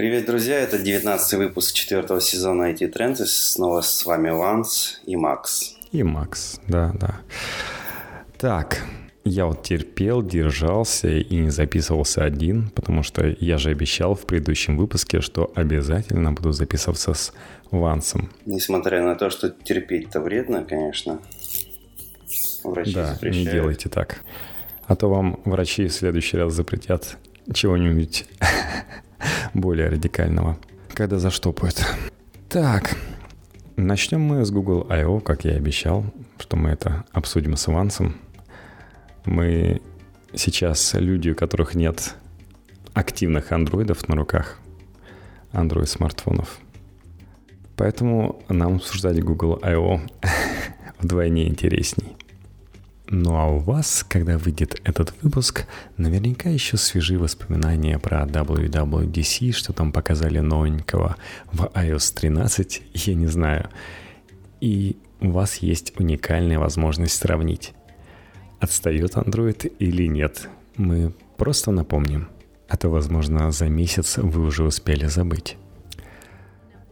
Привет, друзья! Это 19 выпуск четвертого сезона IT Trends. И снова с вами Ланс и Макс. И Макс, да, да. Так, я вот терпел, держался и не записывался один, потому что я же обещал в предыдущем выпуске, что обязательно буду записываться с Вансом. Несмотря на то, что терпеть-то вредно, конечно. Врачи да, запрещают. не делайте так. А то вам врачи в следующий раз запретят чего-нибудь более радикального, когда заштопают. Так, начнем мы с Google I.O., как я и обещал, что мы это обсудим с Ивансом. Мы сейчас люди, у которых нет активных андроидов на руках, андроид-смартфонов. Поэтому нам обсуждать Google I.O. вдвойне интересней. Ну а у вас, когда выйдет этот выпуск, наверняка еще свежие воспоминания про WWDC, что там показали новенького в iOS 13, я не знаю. И у вас есть уникальная возможность сравнить, отстает Android или нет. Мы просто напомним. А то, возможно, за месяц вы уже успели забыть.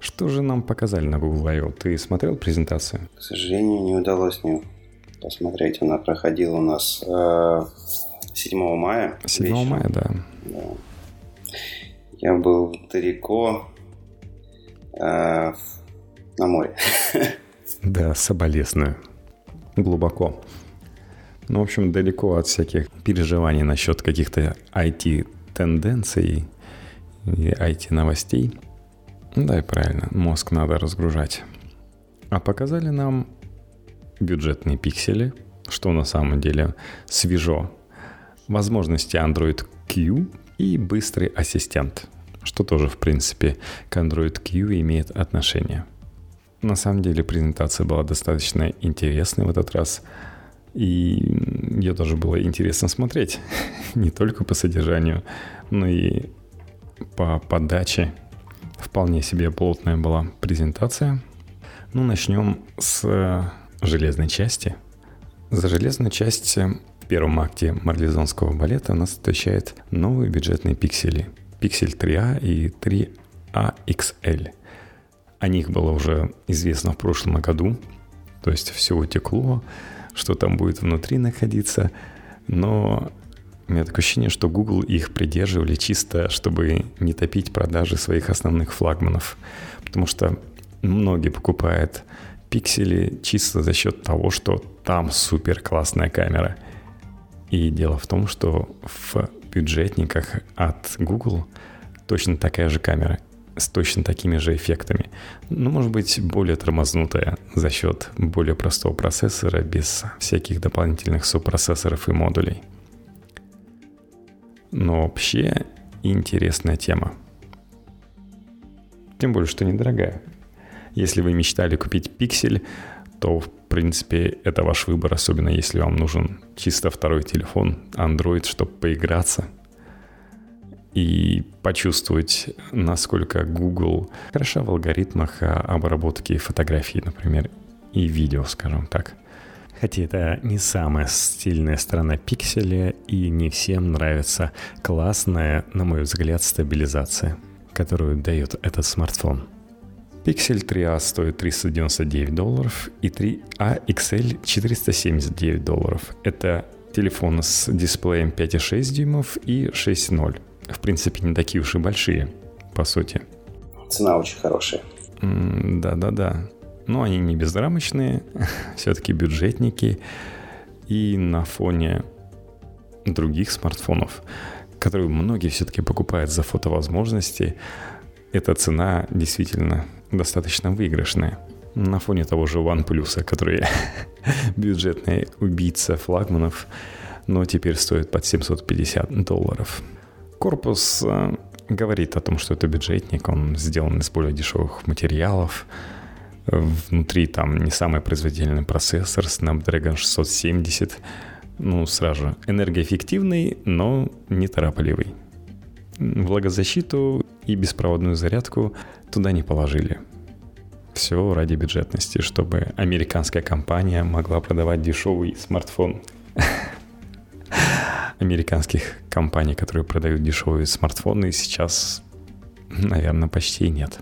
Что же нам показали на Google I.O.? Ты смотрел презентацию? К сожалению, не удалось мне посмотреть. Она проходила у нас э, 7 мая. 7 вечером. мая, да. да. Я был далеко э, на море. Да, соболезную. Глубоко. Ну, в общем, далеко от всяких переживаний насчет каких-то IT-тенденций и IT-новостей. Да, и правильно, мозг надо разгружать. А показали нам бюджетные пиксели, что на самом деле свежо, возможности Android Q и быстрый ассистент, что тоже, в принципе, к Android Q имеет отношение. На самом деле презентация была достаточно интересной в этот раз, и ее тоже было интересно смотреть, не только по содержанию, но и по подаче. Вполне себе плотная была презентация. Ну, начнем с железной части. За железную часть в первом акте марлезонского балета нас встречает новые бюджетные пиксели. Пиксель 3А и 3А XL. О них было уже известно в прошлом году, то есть все утекло, что там будет внутри находиться, но у меня такое ощущение, что Google их придерживали чисто, чтобы не топить продажи своих основных флагманов. Потому что многие покупают пиксели чисто за счет того, что там супер классная камера. И дело в том, что в бюджетниках от Google точно такая же камера с точно такими же эффектами. Ну, может быть, более тормознутая за счет более простого процессора без всяких дополнительных субпроцессоров и модулей. Но вообще интересная тема. Тем более, что недорогая. Если вы мечтали купить пиксель, то, в принципе, это ваш выбор, особенно если вам нужен чисто второй телефон, Android, чтобы поиграться и почувствовать, насколько Google хороша в алгоритмах обработки фотографий, например, и видео, скажем так. Хотя это не самая стильная сторона пикселя, и не всем нравится классная, на мой взгляд, стабилизация, которую дает этот смартфон – Pixel 3a стоит 399 долларов и 3a XL 479 долларов. Это телефон с дисплеем 5,6 дюймов и 6.0. В принципе, не такие уж и большие, по сути. Цена очень хорошая. Да-да-да. Но они не безрамочные, все-таки бюджетники. И на фоне других смартфонов, которые многие все-таки покупают за фотовозможности, эта цена действительно достаточно выигрышная. На фоне того же OnePlus, который бюджетный убийца флагманов, но теперь стоит под 750 долларов. Корпус э, говорит о том, что это бюджетник, он сделан из более дешевых материалов. Внутри там не самый производительный процессор Snapdragon 670. Ну, сразу же, энергоэффективный, но неторопливый. Влагозащиту и беспроводную зарядку туда не положили. Все ради бюджетности, чтобы американская компания могла продавать дешевый смартфон. Американских компаний, которые продают дешевые смартфоны, сейчас наверное, почти нет.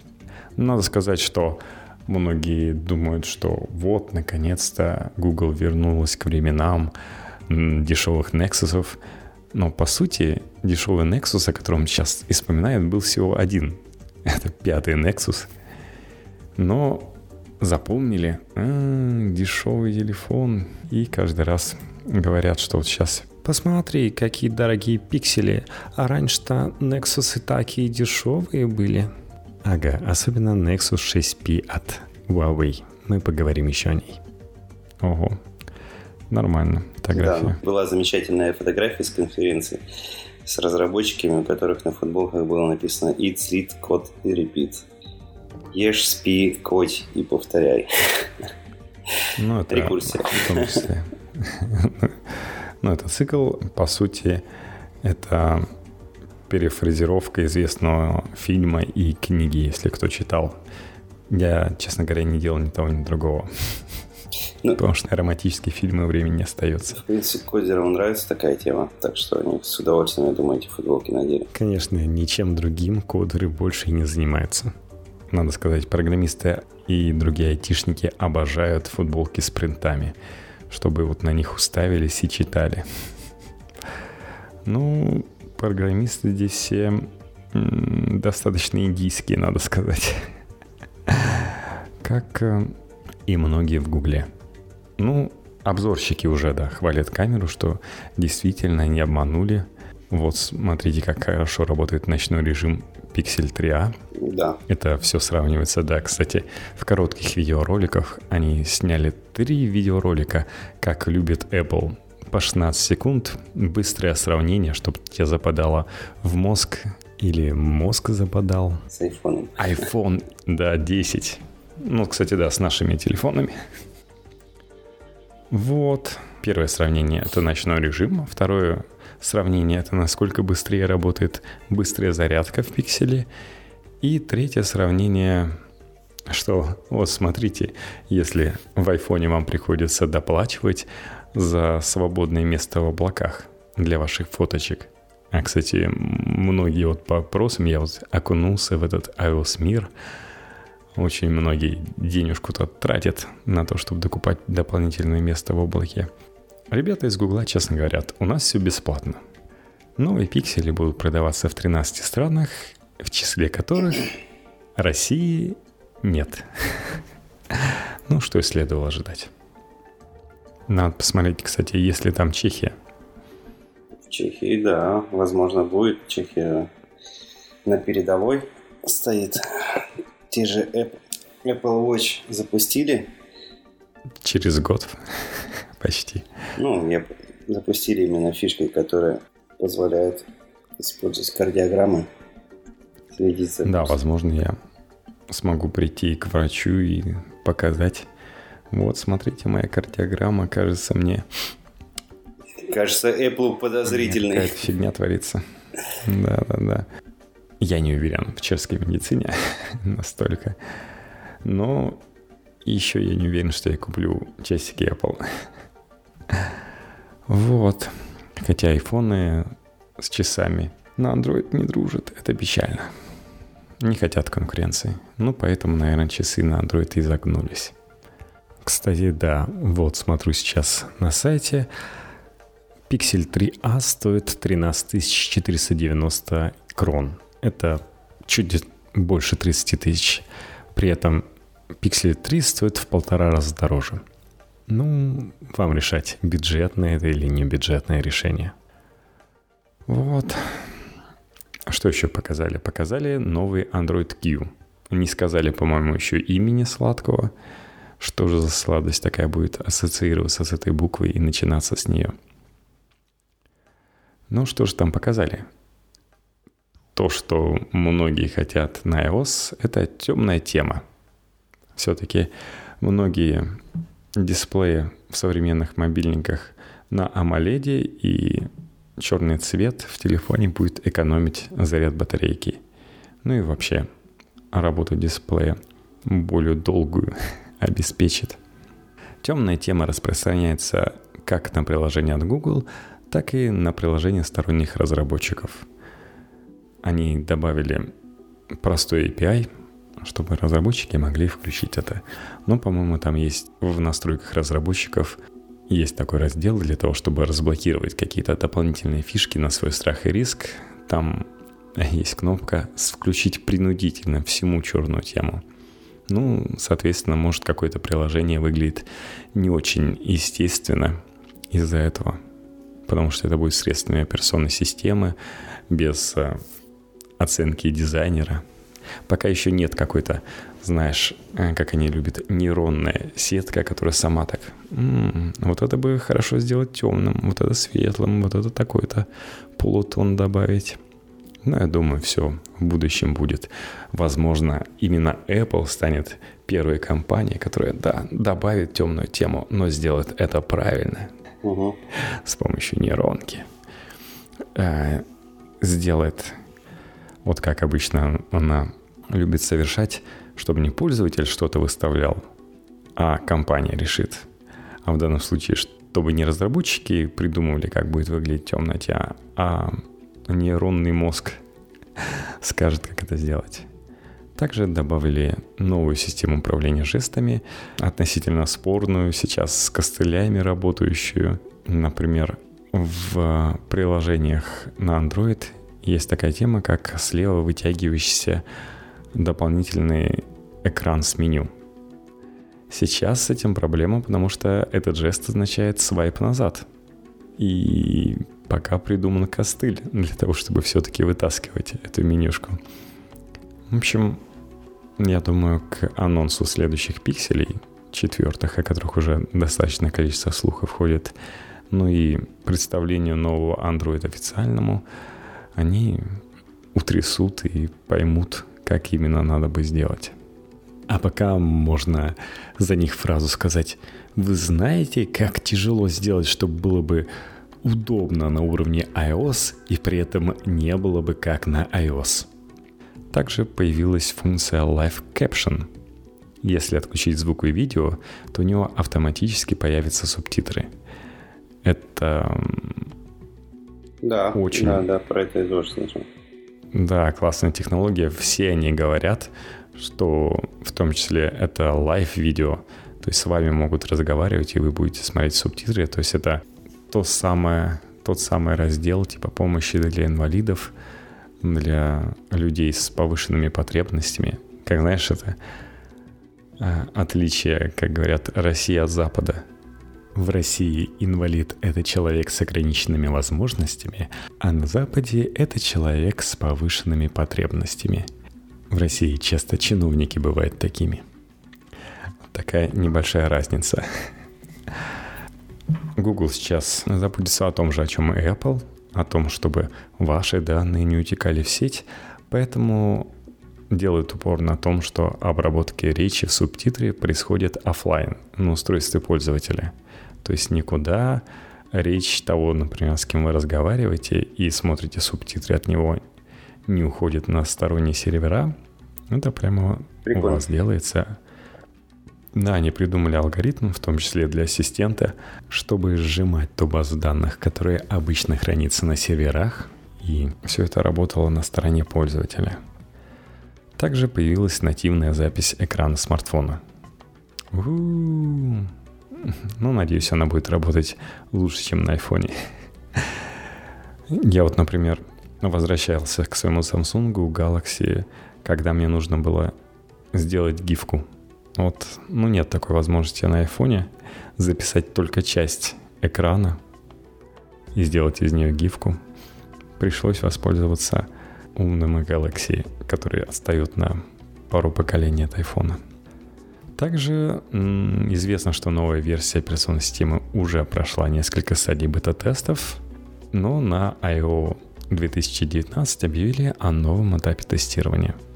Надо сказать, что многие думают, что вот, наконец-то Google вернулась к временам дешевых Nexus. Но, по сути, дешевый Nexus, о котором сейчас и вспоминают, был всего один. Это пятый Nexus. Но запомнили, а, дешевый телефон, и каждый раз говорят, что вот сейчас Посмотри, какие дорогие пиксели, а раньше-то Nexus и такие дешевые были. Ага, особенно Nexus 6P от Huawei. Мы поговорим еще о ней. Ого, нормально. Фотография. Да, была замечательная фотография с конференции с разработчиками, у которых на футболках было написано Eat, Sleep, Code и Repeat. Ешь, спи, кодь и повторяй. Ну, это Рекурсия. В том числе. Ну, это цикл, по сути, это перефразировка известного фильма и книги, если кто читал. Я, честно говоря, не делал ни того, ни другого. Ну, Потому что романтические фильмы времени не остается. В принципе, кодерам нравится такая тема, так что они с удовольствием, я думаю, эти футболки надели. Конечно, ничем другим кодеры больше и не занимаются. Надо сказать, программисты и другие айтишники обожают футболки с принтами, чтобы вот на них уставились и читали. Ну, программисты здесь все достаточно индийские, надо сказать. Как э, и многие в Гугле. Ну, обзорщики уже, да, хвалят камеру, что действительно не обманули. Вот смотрите, как хорошо работает ночной режим Pixel 3a. Да. Это все сравнивается, да. Кстати, в коротких видеороликах они сняли три видеоролика, как любит Apple. По 16 секунд, быстрое сравнение, чтобы тебе западало в мозг или мозг западал. С iPhone. iPhone, да, 10. Ну, кстати, да, с нашими телефонами. Вот. Первое сравнение – это ночной режим. Второе сравнение – это насколько быстрее работает быстрая зарядка в пикселе. И третье сравнение что вот смотрите, если в айфоне вам приходится доплачивать за свободное место в облаках для ваших фоточек. А, кстати, многие вот по вопросам, я вот окунулся в этот iOS мир – очень многие денежку-то тратят на то, чтобы докупать дополнительное место в облаке. Ребята из Гугла честно говорят, у нас все бесплатно. Новые пиксели будут продаваться в 13 странах, в числе которых России нет. Ну, что и следовало ожидать. Надо посмотреть, кстати, есть ли там Чехия. В Чехии, да, возможно, будет. Чехия на передовой стоит те же Apple Watch запустили. Через год почти. Ну, я запустили именно фишкой, которая позволяет использовать кардиограммы. Следить Да, возможно, я смогу прийти к врачу и показать. Вот, смотрите, моя кардиограмма кажется мне... Кажется, Apple подозрительный. Какая-то фигня творится. Да, да, да. Я не уверен в чешской медицине настолько. Но еще я не уверен, что я куплю часики Apple. Вот. Хотя айфоны с часами на Android не дружат. Это печально. Не хотят конкуренции. Ну, поэтому, наверное, часы на Android и загнулись. Кстати, да, вот смотрю сейчас на сайте. Pixel 3a стоит 13 490 крон. Это чуть больше 30 тысяч. При этом Pixel 3 стоит в полтора раза дороже. Ну, вам решать, бюджетное это или не бюджетное решение. Вот. Что еще показали? Показали новый Android Q. Не сказали, по-моему, еще имени сладкого. Что же за сладость такая будет ассоциироваться с этой буквой и начинаться с нее? Ну, что же там показали? То, что многие хотят на iOS, это темная тема. Все-таки многие дисплеи в современных мобильниках на AMOLED и черный цвет в телефоне будет экономить заряд батарейки. Ну и вообще работу дисплея более долгую обеспечит. Темная тема распространяется как на приложение от Google, так и на приложение сторонних разработчиков – они добавили простой API, чтобы разработчики могли включить это. Но, по-моему, там есть в настройках разработчиков есть такой раздел для того, чтобы разблокировать какие-то дополнительные фишки на свой страх и риск. Там есть кнопка «Включить принудительно всему черную тему». Ну, соответственно, может какое-то приложение выглядит не очень естественно из-за этого, потому что это будет средствами операционной системы, без э, оценки дизайнера. Пока еще нет какой-то, знаешь, э, как они любят, нейронная сетка, которая сама так, м-м, вот это бы хорошо сделать темным, вот это светлым, вот это такой-то полутон добавить. Но я думаю, все в будущем будет. Возможно, именно Apple станет первой компанией, которая, да, добавит темную тему, но сделает это правильно. Угу. С помощью нейронки. Э, сделает, вот как обычно она любит совершать, чтобы не пользователь что-то выставлял, а компания решит. А в данном случае, чтобы не разработчики придумывали, как будет выглядеть темнота, а нейронный мозг скажет, как это сделать. Также добавили новую систему управления жестами, относительно спорную, сейчас с костылями работающую. Например, в приложениях на Android есть такая тема, как слева вытягивающийся дополнительный экран с меню. Сейчас с этим проблема, потому что этот жест означает свайп назад. И пока придуман костыль для того, чтобы все-таки вытаскивать эту менюшку. В общем, я думаю, к анонсу следующих пикселей, четвертых, о которых уже достаточное количество слухов ходит, ну и представлению нового Android официальному, они утрясут и поймут, как именно надо бы сделать. А пока можно за них фразу сказать «Вы знаете, как тяжело сделать, чтобы было бы удобно на уровне iOS и при этом не было бы как на iOS. Также появилась функция Live Caption. Если отключить звук и видео, то у него автоматически появятся субтитры. Это да, очень... Да, да, про это я тоже слышал. Да, классная технология. Все они говорят, что в том числе это live-видео. То есть с вами могут разговаривать, и вы будете смотреть субтитры. То есть это то самое, тот самый раздел типа помощи для инвалидов, для людей с повышенными потребностями. Как знаешь, это а, отличие, как говорят, Россия от Запада. В России инвалид – это человек с ограниченными возможностями, а на Западе – это человек с повышенными потребностями. В России часто чиновники бывают такими. Такая небольшая разница. Google сейчас заботится о том же, о чем и Apple, о том, чтобы ваши данные не утекали в сеть, поэтому делают упор на том, что обработка речи в субтитре происходит офлайн на устройстве пользователя. То есть никуда речь того, например, с кем вы разговариваете и смотрите субтитры от него не уходит на сторонние сервера. Это прямо Прикольно. у вас делается да, они придумали алгоритм, в том числе для ассистента, чтобы сжимать ту базу данных, которая обычно хранится на серверах, и все это работало на стороне пользователя. Также появилась нативная запись экрана смартфона. У-у-у. Ну, надеюсь, она будет работать лучше, чем на айфоне. Я вот, например, возвращался к своему Samsung Galaxy, когда мне нужно было сделать гифку вот, ну нет такой возможности на айфоне записать только часть экрана и сделать из нее гифку. Пришлось воспользоваться умным Galaxy, который отстает на пару поколений от айфона. Также известно, что новая версия операционной системы уже прошла несколько стадий бета-тестов, но на I.O. 2019 объявили о новом этапе тестирования –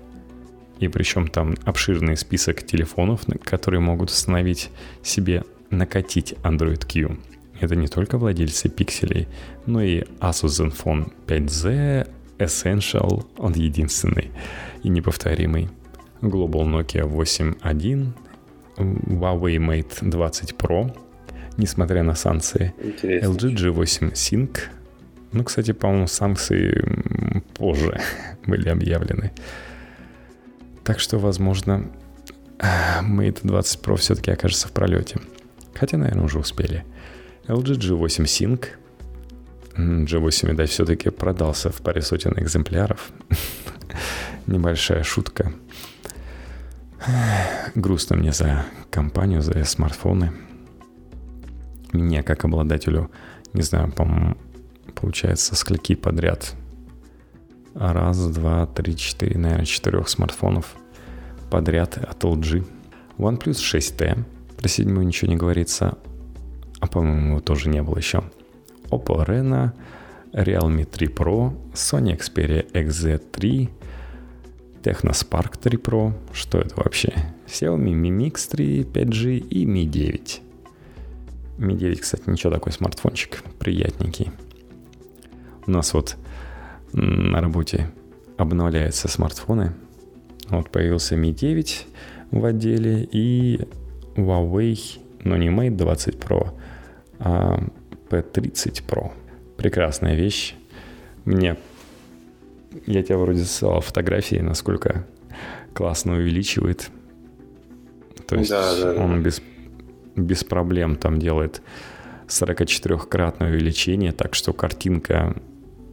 и причем там обширный список телефонов, которые могут установить себе накатить Android Q. Это не только владельцы пикселей, но и Asus Zenfone 5Z, Essential, он единственный и неповторимый. Global Nokia 8.1, Huawei Mate 20 Pro, несмотря на санкции. Интересно. LG G8 Sync. Ну, кстати, по-моему, санкции позже были объявлены. Так что, возможно, Mate 20 Pro все-таки окажется в пролете. Хотя, наверное, уже успели. LG G8 Sync. G8, видать, все-таки продался в паре сотен экземпляров. Небольшая шутка. Грустно мне за компанию, за смартфоны. Мне, как обладателю, не знаю, по получается, скольки подряд? Раз, два, три, четыре, наверное, четырех смартфонов подряд от LG. OnePlus 6T. Про седьмую ничего не говорится. А по-моему, его тоже не было еще. Oppo Reno, Realme 3 Pro, Sony Xperia XZ3, Technospark 3 Pro. Что это вообще? Xiaomi Mi Mix 3, 5G и Mi 9. Mi 9, кстати, ничего такой смартфончик, приятненький. У нас вот на работе обновляются смартфоны. Вот появился Mi 9 в отделе и Huawei, но не Mate 20 Pro, а P30 Pro. Прекрасная вещь. Мне... Я тебе вроде ссылал фотографии, насколько классно увеличивает. То есть да, да, да. он без, без проблем там делает 44-кратное увеличение, так что картинка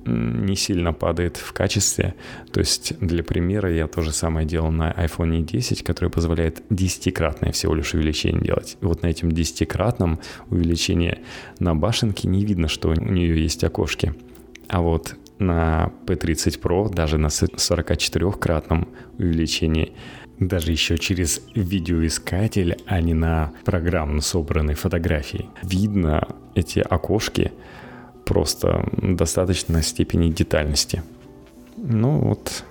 не сильно падает в качестве. То есть, для примера, я то же самое делал на iPhone 10, который позволяет 10-кратное всего лишь увеличение делать. И вот на этом 10-кратном увеличении на башенке не видно, что у нее есть окошки. А вот на P30 Pro даже на 44-кратном увеличении даже еще через видеоискатель, а не на программно собранной фотографии. Видно эти окошки, просто достаточно степени детальности. Ну вот,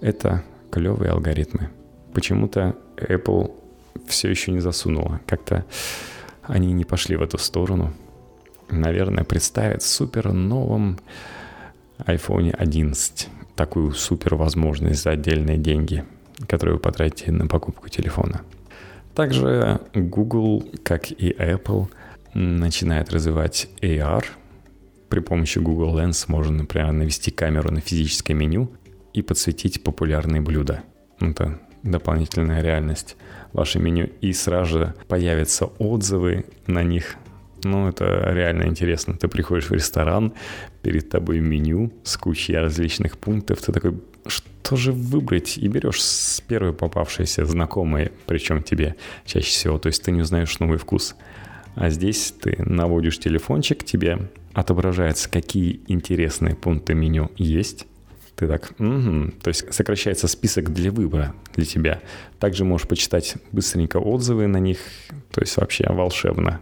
это клевые алгоритмы. Почему-то Apple все еще не засунула. Как-то они не пошли в эту сторону. Наверное, представят супер новом iPhone 11 такую супер возможность за отдельные деньги, которые вы потратите на покупку телефона. Также Google, как и Apple – начинает развивать AR. При помощи Google Lens можно, например, навести камеру на физическое меню и подсветить популярные блюда. Это дополнительная реальность ваше меню. И сразу же появятся отзывы на них. Ну, это реально интересно. Ты приходишь в ресторан, перед тобой меню с кучей различных пунктов. Ты такой, что же выбрать? И берешь с первой попавшейся знакомой, причем тебе чаще всего. То есть ты не узнаешь новый вкус. А здесь ты наводишь телефончик, тебе отображается, какие интересные пункты меню есть. Ты так, угу. то есть сокращается список для выбора для тебя. Также можешь почитать быстренько отзывы на них, то есть вообще волшебно.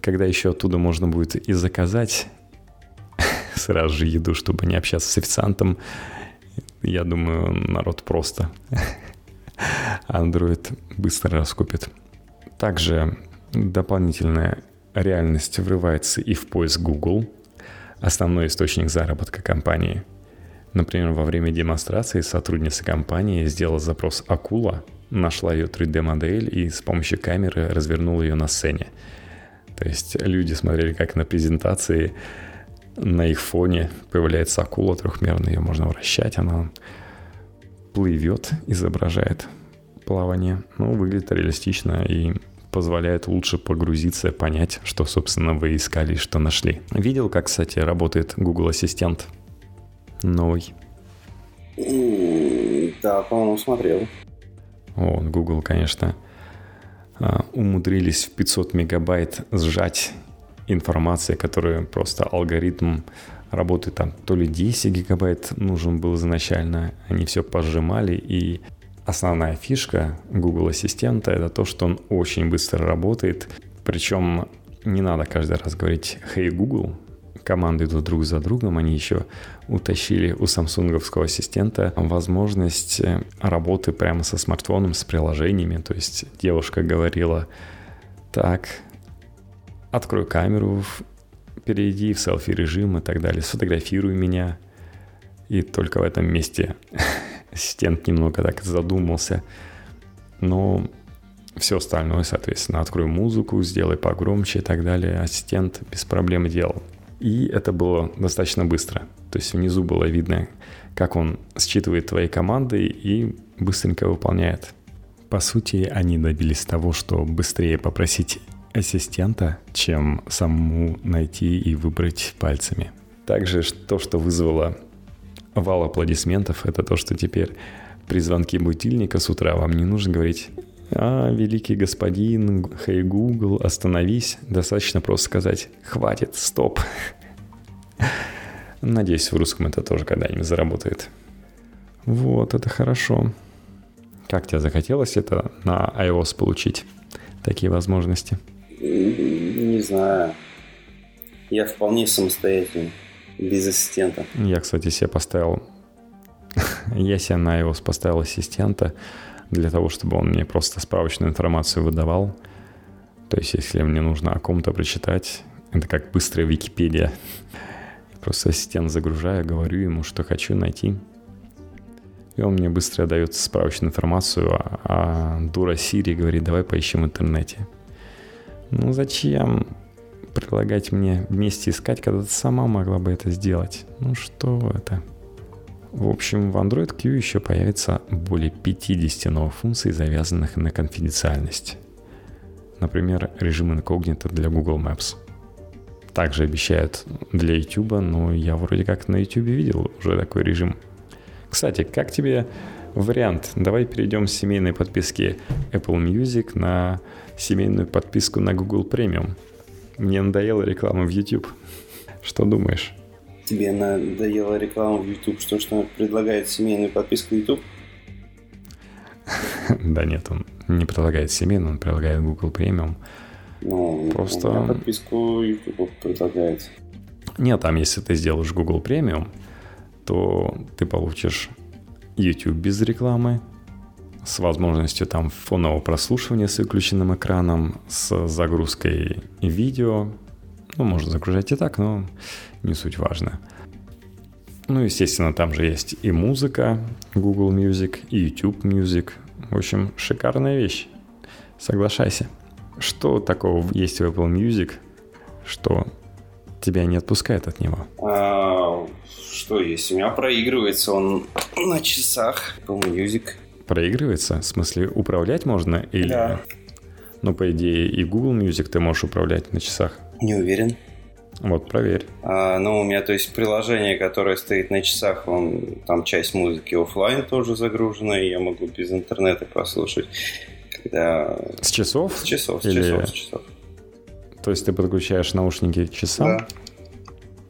Когда еще оттуда можно будет и заказать сразу же еду, чтобы не общаться с официантом, я думаю, народ просто Android быстро раскупит. Также дополнительная реальность врывается и в поиск Google, основной источник заработка компании. Например, во время демонстрации сотрудница компании сделала запрос «Акула», нашла ее 3D-модель и с помощью камеры развернула ее на сцене. То есть люди смотрели, как на презентации на их фоне появляется акула трехмерная, ее можно вращать, она плывет, изображает плавание. Ну, выглядит реалистично и позволяет лучше погрузиться, понять, что, собственно, вы искали и что нашли. Видел, как, кстати, работает Google Ассистент новый? Да, по-моему, смотрел. О, Google, конечно, умудрились в 500 мегабайт сжать информации, которую просто алгоритм работы там то ли 10 гигабайт нужен был изначально, они все пожимали и Основная фишка Google Ассистента это то, что он очень быстро работает. Причем не надо каждый раз говорить «Hey Google», команды идут друг за другом, они еще утащили у самсунговского ассистента возможность э, работы прямо со смартфоном, с приложениями. То есть девушка говорила, так, открой камеру, перейди в селфи-режим и так далее, сфотографируй меня. И только в этом месте ассистент немного так задумался. Но все остальное, соответственно, открой музыку, сделай погромче и так далее. Ассистент без проблем делал. И это было достаточно быстро. То есть внизу было видно, как он считывает твои команды и быстренько выполняет. По сути, они добились того, что быстрее попросить ассистента, чем самому найти и выбрать пальцами. Также то, что вызвало вал аплодисментов, это то, что теперь при звонке будильника с утра вам не нужно говорить а, великий господин, хей, hey, Google, остановись. Достаточно просто сказать «хватит, стоп». Надеюсь, в русском это тоже когда-нибудь заработает. Вот, это хорошо. Как тебе захотелось это на iOS получить? Такие возможности? Не знаю. Я вполне самостоятельный, без ассистента. Я, кстати, себе поставил... Я себе на iOS поставил ассистента для того, чтобы он мне просто справочную информацию выдавал. То есть, если мне нужно о ком-то прочитать, это как быстрая Википедия. Просто ассистент загружаю, говорю ему, что хочу найти. И он мне быстро дает справочную информацию, а, а дура Сири говорит, давай поищем в интернете. Ну зачем предлагать мне вместе искать, когда ты сама могла бы это сделать? Ну что это? В общем, в Android Q еще появится более 50 новых функций, завязанных на конфиденциальность. Например, режим инкогнито для Google Maps. Также обещают для YouTube, но я вроде как на YouTube видел уже такой режим. Кстати, как тебе вариант? Давай перейдем с семейной подписки Apple Music на семейную подписку на Google Premium. Мне надоела реклама в YouTube. Что думаешь? Тебе надоела реклама в YouTube, что что предлагает семейную подписку YouTube? Да нет, он не предлагает семейную, он предлагает Google Premium. Ну, Просто... подписку YouTube предлагает. Нет, там если ты сделаешь Google Premium, то ты получишь YouTube без рекламы, с возможностью там фонового прослушивания с выключенным экраном, с загрузкой видео. Ну, можно загружать и так, но не суть важно. Ну, естественно, там же есть и музыка, Google Music, и YouTube Music. В общем, шикарная вещь. Соглашайся. Что такого есть в Apple Music, что тебя не отпускает от него? А, что есть? У меня проигрывается он на часах Apple Music. Проигрывается? В смысле, управлять можно? Или... Да. Ну, по идее, и Google Music ты можешь управлять на часах. Не уверен. Вот, проверь. А, ну, у меня, то есть, приложение, которое стоит на часах, он, там часть музыки офлайн тоже загружена, и я могу без интернета послушать. Когда... С часов? С часов, с Или... часов, с часов. То есть ты подключаешь наушники к часам? Да.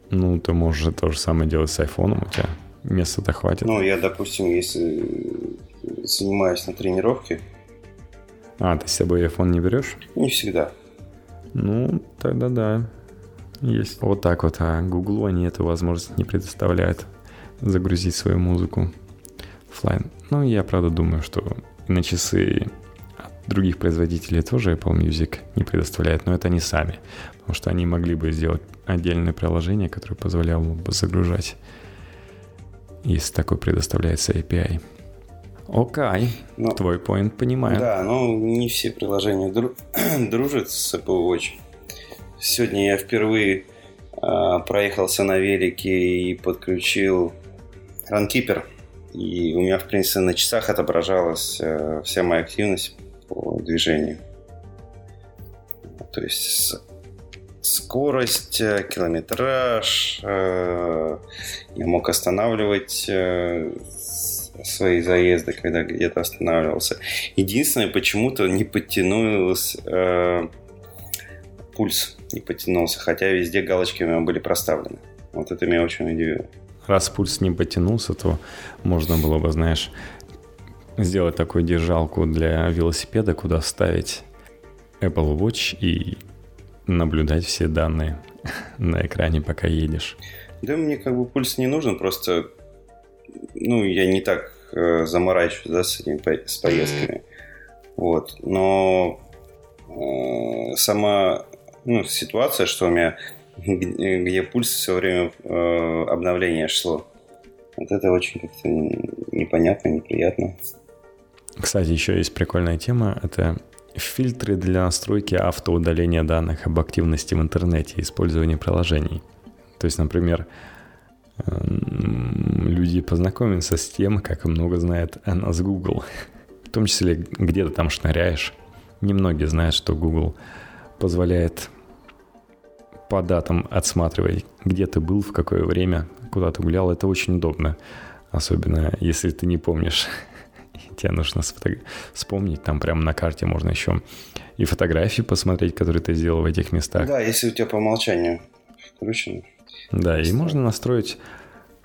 Ну, ты можешь то же самое делать с айфоном, у тебя места-то хватит. Ну, я, допустим, если занимаюсь на тренировке. А, ты с собой iPhone не берешь? Не всегда. Ну, тогда да. Есть вот так вот, а Google они эту возможность не предоставляют загрузить свою музыку офлайн. Ну, я правда думаю, что на часы других производителей тоже Apple Music не предоставляет, но это они сами, потому что они могли бы сделать отдельное приложение, которое позволяло бы загружать, если такой предоставляется API. Окей, okay. Ну, твой point понимаю. Да, но не все приложения дру- дружат с Apple Watch. Сегодня я впервые э, проехался на велике и подключил Runkeeper. И у меня, в принципе, на часах отображалась э, вся моя активность по движению. То есть скорость, э, километраж. Э, я мог останавливать э, свои заезды, когда где-то останавливался. Единственное, почему-то не подтянулось э, пульс не потянулся, хотя везде галочки у меня были проставлены. Вот это меня очень удивило. Раз пульс не потянулся, то можно было бы, знаешь, сделать такую держалку для велосипеда, куда ставить Apple Watch и наблюдать все данные на экране, пока едешь. Да, мне как бы пульс не нужен, просто ну, я не так э, заморачиваюсь, да, с этими с поездками. Вот. Но э, сама ну, ситуация, что у меня где пульс все время э, обновления шло. Вот это очень как-то непонятно, неприятно. Кстати, еще есть прикольная тема. Это фильтры для настройки автоудаления данных об активности в интернете и использования приложений. То есть, например, люди познакомятся с тем, как много знает о нас Google. В том числе где-то там шныряешь. Немногие знают, что Google позволяет по датам отсматривать, где ты был, в какое время, куда ты гулял. Это очень удобно. Особенно, если ты не помнишь. Тебе нужно вспомнить. Там прямо на карте можно еще и фотографии посмотреть, которые ты сделал в этих местах. Да, если у тебя по умолчанию включено. Да, и можно настроить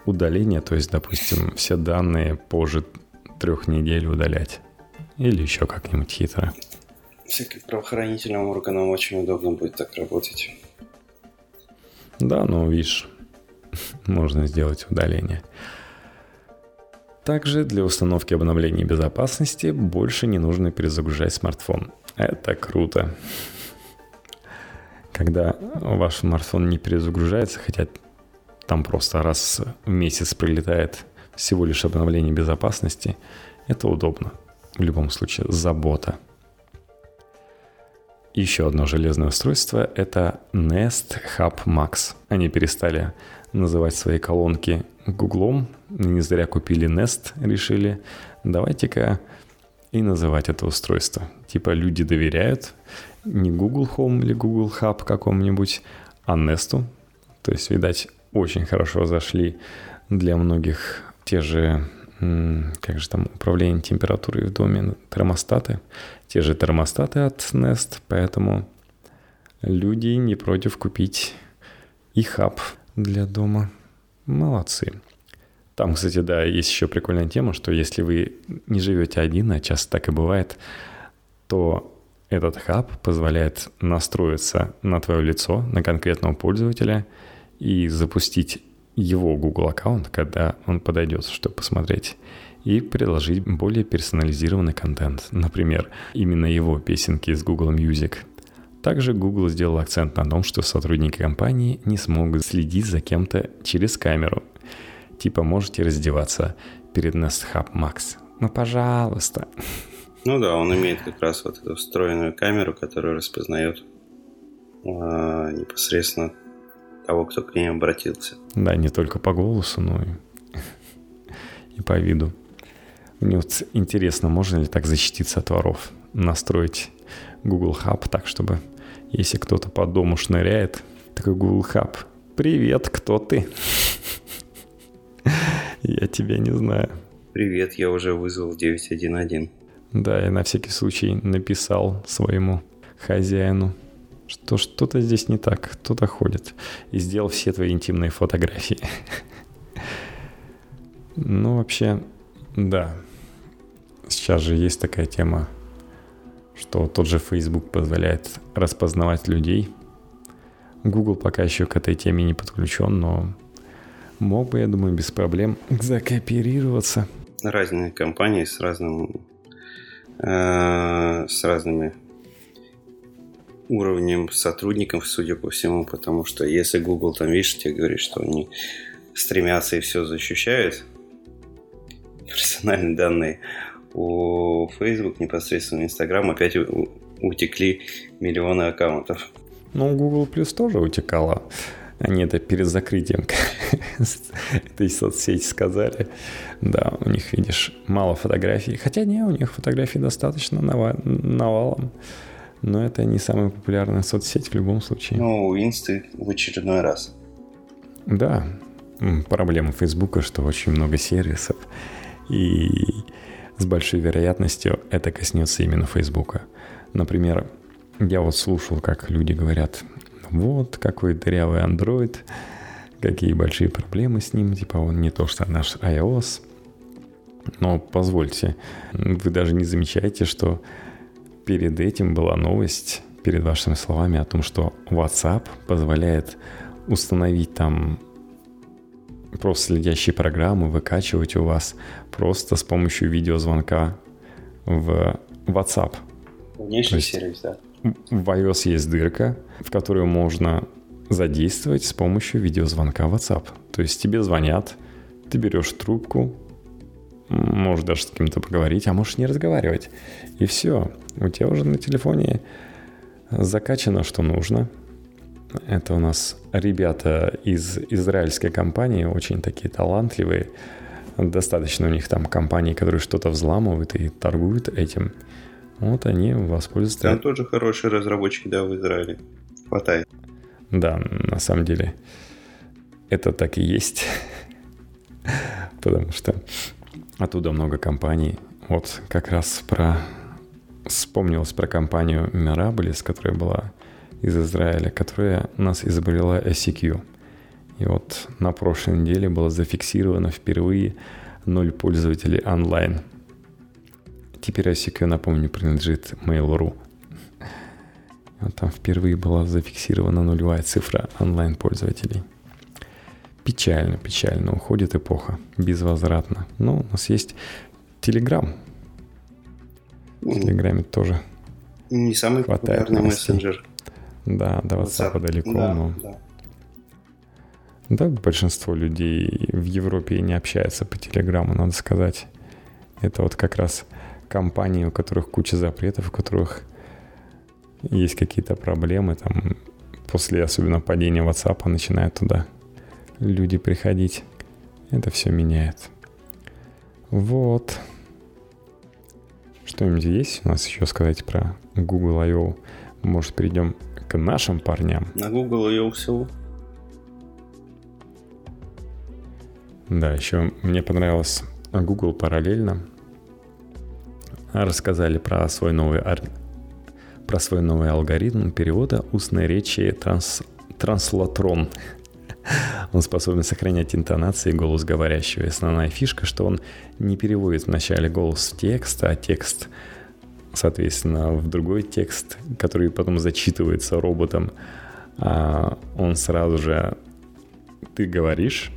удаление, то есть, допустим, все данные позже трех недель удалять. Или еще как-нибудь хитро. Всяким правоохранительным органам очень удобно будет так работать. Да, ну, видишь, можно сделать удаление. Также для установки обновлений безопасности больше не нужно перезагружать смартфон. Это круто. Когда ваш смартфон не перезагружается, хотя там просто раз в месяц прилетает всего лишь обновление безопасности, это удобно. В любом случае, забота. Еще одно железное устройство – это Nest Hub Max. Они перестали называть свои колонки Гуглом. Не зря купили Nest, решили. Давайте-ка и называть это устройство. Типа люди доверяют не Google Home или Google Hub какому-нибудь, а Nest. То есть, видать, очень хорошо зашли для многих те же, как же там, управление температурой в доме, термостаты. Те же термостаты от Nest, поэтому люди не против купить и хаб для дома. Молодцы. Там, кстати, да, есть еще прикольная тема, что если вы не живете один, а часто так и бывает, то этот хаб позволяет настроиться на твое лицо, на конкретного пользователя и запустить его Google аккаунт, когда он подойдет, чтобы посмотреть, и предложить более персонализированный контент. Например, именно его песенки из Google Music. Также Google сделал акцент на том, что сотрудники компании не смогут следить за кем-то через камеру, типа можете раздеваться перед Nest Hub Max. Ну, пожалуйста. Ну да, он имеет как раз вот эту встроенную камеру, которая распознает а, непосредственно того, кто к ней обратился. Да, не только по голосу, но и, и по виду. Мне вот интересно, можно ли так защититься от воров? Настроить Google Hub так, чтобы если кто-то по дому шныряет, такой Google Hub. Привет, кто ты? Я тебя не знаю. Привет, я уже вызвал 911. Да, я на всякий случай написал своему хозяину, что что-то здесь не так, кто-то ходит. И сделал все твои интимные фотографии. Ну, вообще, да. Сейчас же есть такая тема, что тот же Facebook позволяет распознавать людей. Google пока еще к этой теме не подключен, но мог бы, я думаю, без проблем закооперироваться. Разные компании с разным э, с разными уровнем сотрудников, судя по всему, потому что если Google там, видишь, тебе говорит, что они стремятся и все защищают, персональные данные, у Facebook, непосредственно Instagram опять утекли миллионы аккаунтов. Ну, Google Plus тоже утекало. Они это перед закрытием этой соцсети сказали. Да, у них, видишь, мало фотографий. Хотя не, у них фотографий достаточно навалом. Но это не самая популярная соцсеть в любом случае. Ну, инсты в очередной раз. Да, проблема Фейсбука, что очень много сервисов. И с большой вероятностью это коснется именно Фейсбука. Например, я вот слушал, как люди говорят, вот какой дырявый Android, какие большие проблемы с ним, типа он не то, что наш iOS. Но позвольте, вы даже не замечаете, что перед этим была новость, перед вашими словами о том, что WhatsApp позволяет установить там просто следящие программы, выкачивать у вас просто с помощью видеозвонка в WhatsApp. Внешний сервис, да в iOS есть дырка, в которую можно задействовать с помощью видеозвонка WhatsApp. То есть тебе звонят, ты берешь трубку, можешь даже с кем-то поговорить, а можешь не разговаривать. И все, у тебя уже на телефоне закачано, что нужно. Это у нас ребята из израильской компании, очень такие талантливые. Достаточно у них там компаний, которые что-то взламывают и торгуют этим. Вот они воспользуются... Там тоже хорошие разработчики, да, в Израиле. Хватает. Да, на самом деле это так и есть. Потому что оттуда много компаний. Вот как раз про... Вспомнилось про компанию Mirabilis, которая была из Израиля, которая у нас изобрела SEQ. И вот на прошлой неделе было зафиксировано впервые ноль пользователей онлайн. Теперь ICQ, напомню, принадлежит Mail.ru. Вот там впервые была зафиксирована нулевая цифра онлайн-пользователей. Печально, печально. Уходит эпоха. Безвозвратно. Но у нас есть Telegram. В Телеграме тоже Не самый популярный мессенджер. Да, до WhatsApp, WhatsApp далеко, да, но... Да. Да, большинство людей в Европе не общается по Телеграму, надо сказать. Это вот как раз компании, у которых куча запретов, у которых есть какие-то проблемы, там после особенно падения WhatsApp начинают туда люди приходить. Это все меняет. Вот. Что-нибудь есть у нас еще сказать про Google I.O.? Может, перейдем к нашим парням? На Google I.O. все. Да, еще мне понравилось Google параллельно рассказали про свой новый, про свой новый алгоритм перевода устной речи транс, транслатрон. Он способен сохранять интонации и голос говорящего. И основная фишка, что он не переводит вначале голос в текст, а текст, соответственно, в другой текст, который потом зачитывается роботом. А он сразу же ты говоришь,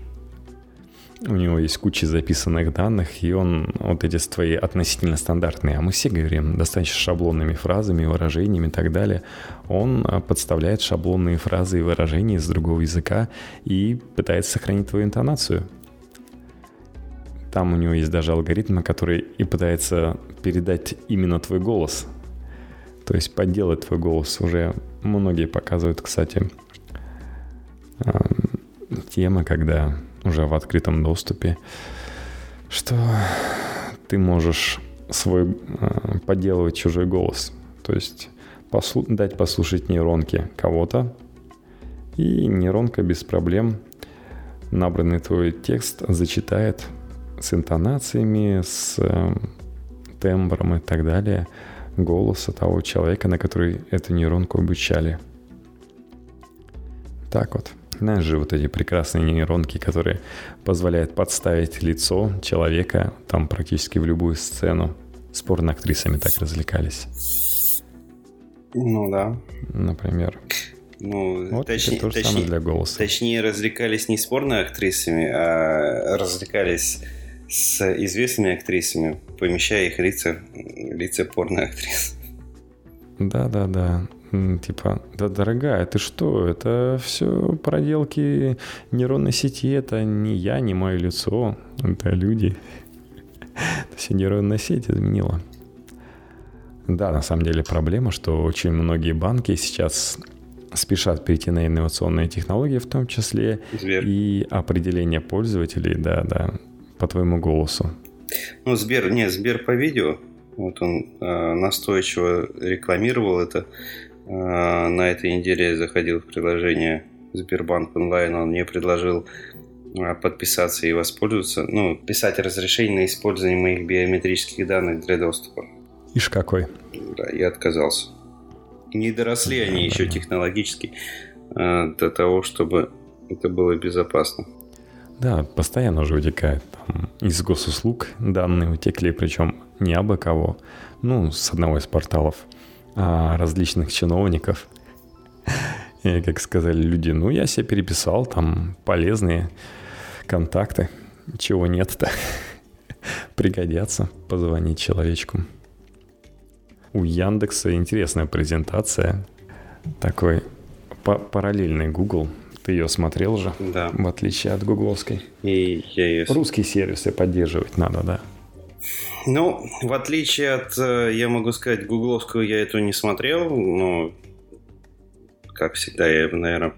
у него есть куча записанных данных, и он вот эти твои относительно стандартные, а мы все говорим достаточно шаблонными фразами, выражениями и так далее. Он а, подставляет шаблонные фразы и выражения из другого языка и пытается сохранить твою интонацию. Там у него есть даже алгоритм, который и пытается передать именно твой голос. То есть подделать твой голос. Уже многие показывают, кстати, тема, когда уже в открытом доступе, что ты можешь свой э, подделывать чужой голос. То есть послу- дать послушать нейронке кого-то, и нейронка без проблем набранный твой текст зачитает с интонациями, с э, тембром и так далее голоса того человека, на который эту нейронку обучали. Так вот. Знаешь же, вот эти прекрасные нейронки, которые позволяют подставить лицо человека там практически в любую сцену. С порно-актрисами так развлекались. Ну да. Например. Ну, вот точнее, то же точнее, самое для голоса. Точнее, развлекались не с порно-актрисами, а развлекались с известными актрисами, помещая их лица, лица порно-актрис. Да-да-да типа, да, дорогая, ты что, это все проделки нейронной сети, это не я, не мое лицо, это люди. Это все нейронная сеть изменила. Да, на самом деле проблема, что очень многие банки сейчас спешат перейти на инновационные технологии, в том числе Сбер. и определение пользователей, да, да, по твоему голосу. Ну, Сбер, нет, Сбер по видео, вот он э, настойчиво рекламировал это. А, на этой неделе я заходил в приложение Сбербанк онлайн, он мне предложил а, подписаться и воспользоваться, ну, писать разрешение на использование моих биометрических данных для доступа. Ишь какой. Да, я отказался. Не доросли они еще технологически э, до того, чтобы это было безопасно. Да, постоянно уже утекает. Из госуслуг данные утекли, причем не абы кого. Ну, с одного из порталов а, различных чиновников. И, как сказали люди, ну, я себе переписал, там полезные контакты. Чего нет-то? Пригодятся позвонить человечку. У Яндекса интересная презентация. Такой параллельный Google. Ты ее смотрел же? Да. В отличие от гугловской. И я ее... Русские сервисы поддерживать надо, да. Ну, в отличие от, э, я могу сказать, гугловскую я эту не смотрел, но как всегда, я, наверное,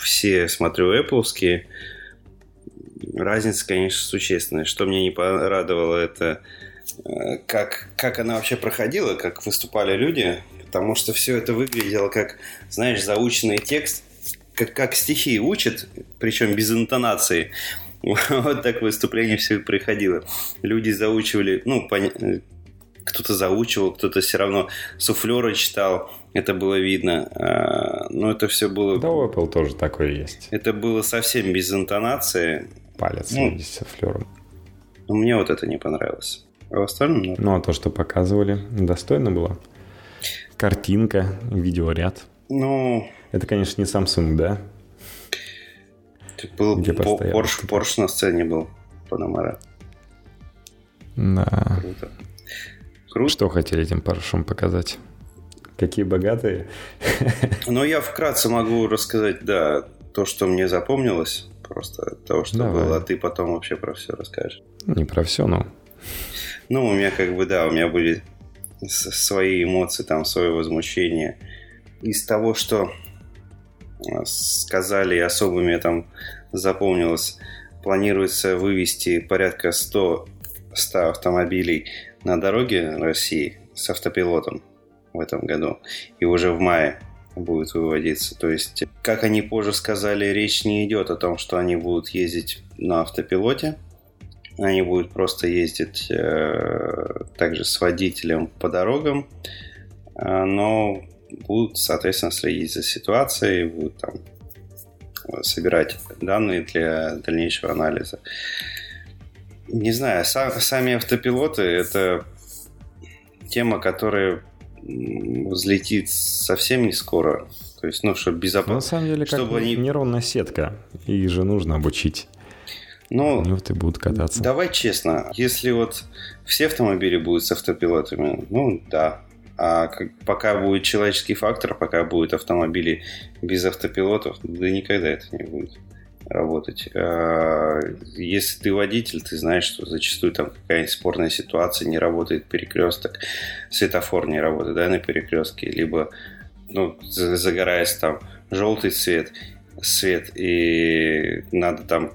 все смотрю Apple. Разница, конечно, существенная. Что мне не порадовало, это э, как, как она вообще проходила, как выступали люди, потому что все это выглядело как, знаешь, заученный текст, как, как стихи учат, причем без интонации. Вот так выступление все приходило. Люди заучивали, ну, пон... кто-то заучивал, кто-то все равно суфлеры читал, это было видно. А, но это все было... Да, у Apple тоже такое есть. Это было совсем без интонации. Палец ну, с суфлером. Но мне вот это не понравилось. А в остальном... Ну, а то, что показывали, достойно было. Картинка, видеоряд. Ну... Это, конечно, не Samsung, да? Был Где по, Porsche, Porsche на сцене был Панамара. Да. Круто. Круто. Что хотели этим Porsche показать? Какие богатые. Ну, я вкратце могу рассказать, да, то, что мне запомнилось. Просто того, что Давай. было, а ты потом вообще про все расскажешь. Не про все, но... Ну, у меня как бы, да, у меня были свои эмоции, там, свое возмущение. Из того, что сказали, и особо мне там запомнилось, планируется вывести порядка 100, 100 автомобилей на дороге России с автопилотом в этом году. И уже в мае будет выводиться. То есть, как они позже сказали, речь не идет о том, что они будут ездить на автопилоте. Они будут просто ездить э, также с водителем по дорогам. Э, но будут, соответственно, следить за ситуацией, будут там э, собирать данные для дальнейшего анализа. Не знаю, сам, сами автопилоты это тема, которая взлетит совсем не скоро. То есть, ну, чтобы безопасно. На самом деле, чтобы как они... нейронная сетка. Их же нужно обучить. Ну, вот и будут кататься. Давай честно, если вот все автомобили будут с автопилотами, ну да, а пока будет человеческий фактор, пока будут автомобили без автопилотов, да никогда это не будет работать. А, если ты водитель, ты знаешь, что зачастую там какая-нибудь спорная ситуация, не работает перекресток, светофор не работает, да, на перекрестке, либо ну, загорается там желтый цвет, свет, и надо там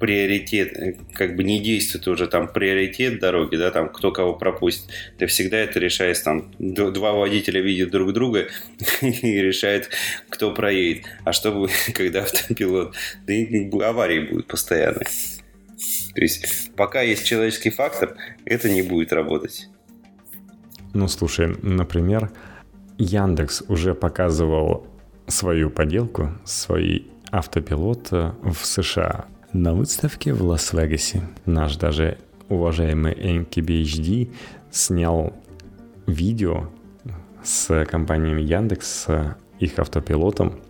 приоритет, э, как бы не действует уже там приоритет дороги, да, там кто кого пропустит. Ты всегда это решаешь, там два водителя видят друг друга и решают, кто проедет. А что будет, когда автопилот? Да аварии будут постоянно. То есть пока есть человеческий фактор, это не будет работать. Ну, слушай, например, Яндекс уже показывал свою поделку, свой автопилот э, в США. На выставке в Лас-Вегасе наш даже уважаемый MKBHD снял видео с компанией Яндекс, с их автопилотом.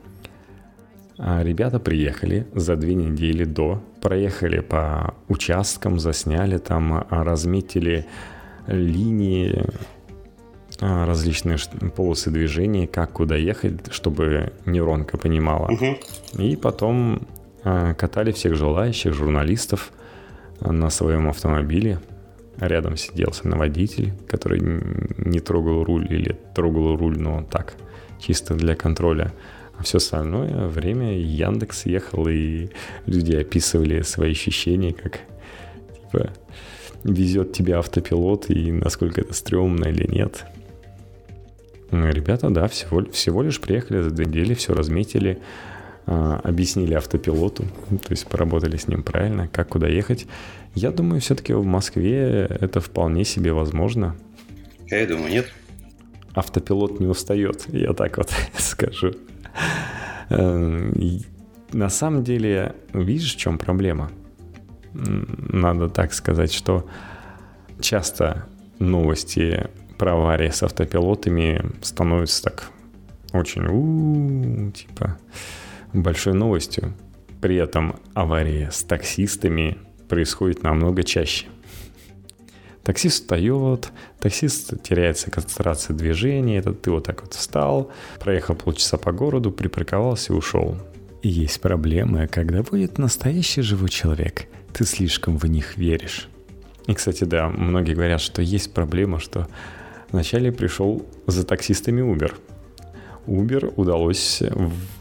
А ребята приехали за две недели до, проехали по участкам, засняли там, а разметили линии, а, различные полосы движения, как куда ехать, чтобы нейронка понимала. Угу. И потом катали всех желающих, журналистов на своем автомобиле. Рядом сидел водитель, который не трогал руль или трогал руль, но так, чисто для контроля. А все остальное время Яндекс ехал, и люди описывали свои ощущения, как типа везет тебя автопилот, и насколько это стрёмно или нет. Ребята, да, всего, всего лишь приехали за две недели, все разметили, а, объяснили автопилоту, то есть поработали с ним правильно, как куда ехать. Я думаю, все-таки в Москве это вполне себе возможно. Я думаю, нет. Автопилот не устает, я так вот скажу. Э, на самом деле, видишь, в чем проблема? Надо так сказать, что часто новости про аварии с автопилотами становятся так очень, типа, большой новостью. При этом авария с таксистами происходит намного чаще. Таксист встает, таксист теряется концентрация движения, это ты вот так вот встал, проехал полчаса по городу, припарковался и ушел. И есть проблемы, когда будет настоящий живой человек, ты слишком в них веришь. И, кстати, да, многие говорят, что есть проблема, что вначале пришел за таксистами Uber. Uber удалось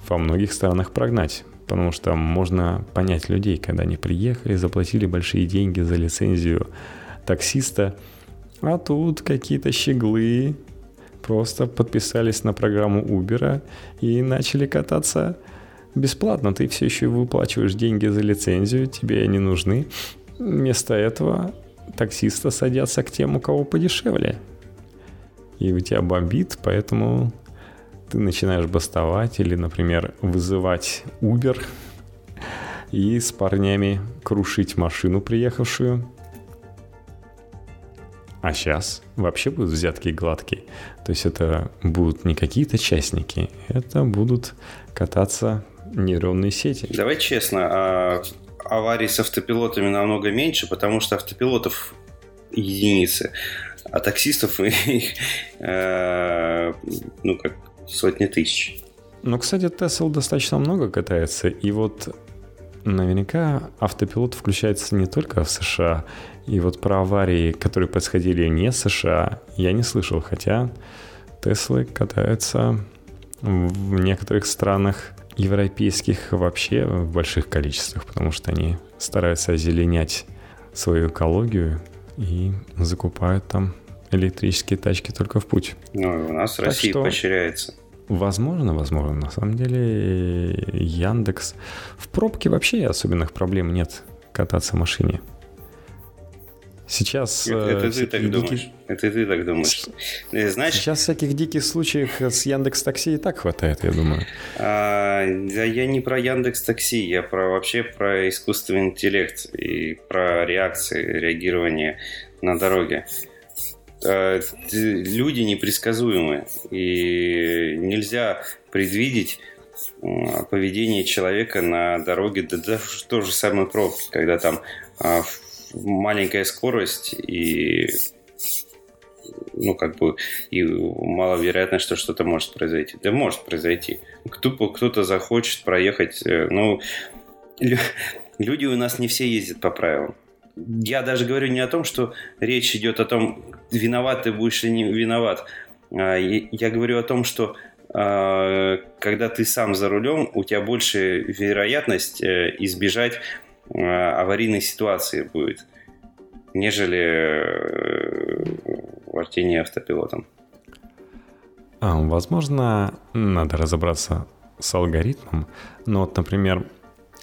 во многих странах прогнать потому что можно понять людей, когда они приехали, заплатили большие деньги за лицензию таксиста, а тут какие-то щеглы просто подписались на программу Uber и начали кататься бесплатно. Ты все еще выплачиваешь деньги за лицензию, тебе они нужны. Вместо этого таксиста садятся к тем, у кого подешевле. И у тебя бомбит, поэтому ты начинаешь бастовать или, например, вызывать Uber и с парнями крушить машину приехавшую. А сейчас вообще будут взятки гладкие. То есть это будут не какие-то частники, это будут кататься нейронные сети. Давай честно, а аварий с автопилотами намного меньше, потому что автопилотов единицы, а таксистов их, э, ну, как сотни тысяч. Ну, кстати, Tesla достаточно много катается, и вот наверняка автопилот включается не только в США, и вот про аварии, которые происходили не в США, я не слышал, хотя Теслы катаются в некоторых странах европейских вообще в больших количествах, потому что они стараются озеленять свою экологию и закупают там электрические тачки только в путь. Ну, у нас так Россия что, поощряется. Возможно, возможно. На самом деле Яндекс... В пробке вообще особенных проблем нет кататься в машине. Сейчас... Это, это ты так диких... думаешь. Это ты так думаешь. Э, знаешь... Сейчас всяких диких случаев с Яндекс Такси и так хватает, я думаю. А, я не про Яндекс Такси, я про вообще про искусственный интеллект и про реакции, реагирование на дороге. Э, люди непредсказуемы, и нельзя предвидеть поведение человека на дороге, да даже то же самое пробки, когда там а, маленькая скорость и ну, как бы, и маловероятно, что что-то может произойти. Да может произойти. Кто-то, кто захочет проехать, э, ну, люди у нас не все ездят по правилам я даже говорю не о том, что речь идет о том, виноват ты будешь или не виноват. А, я говорю о том, что а, когда ты сам за рулем, у тебя больше вероятность э, избежать а, аварийной ситуации будет, нежели э, вождение автопилотом. А, возможно, надо разобраться с алгоритмом, но вот, например,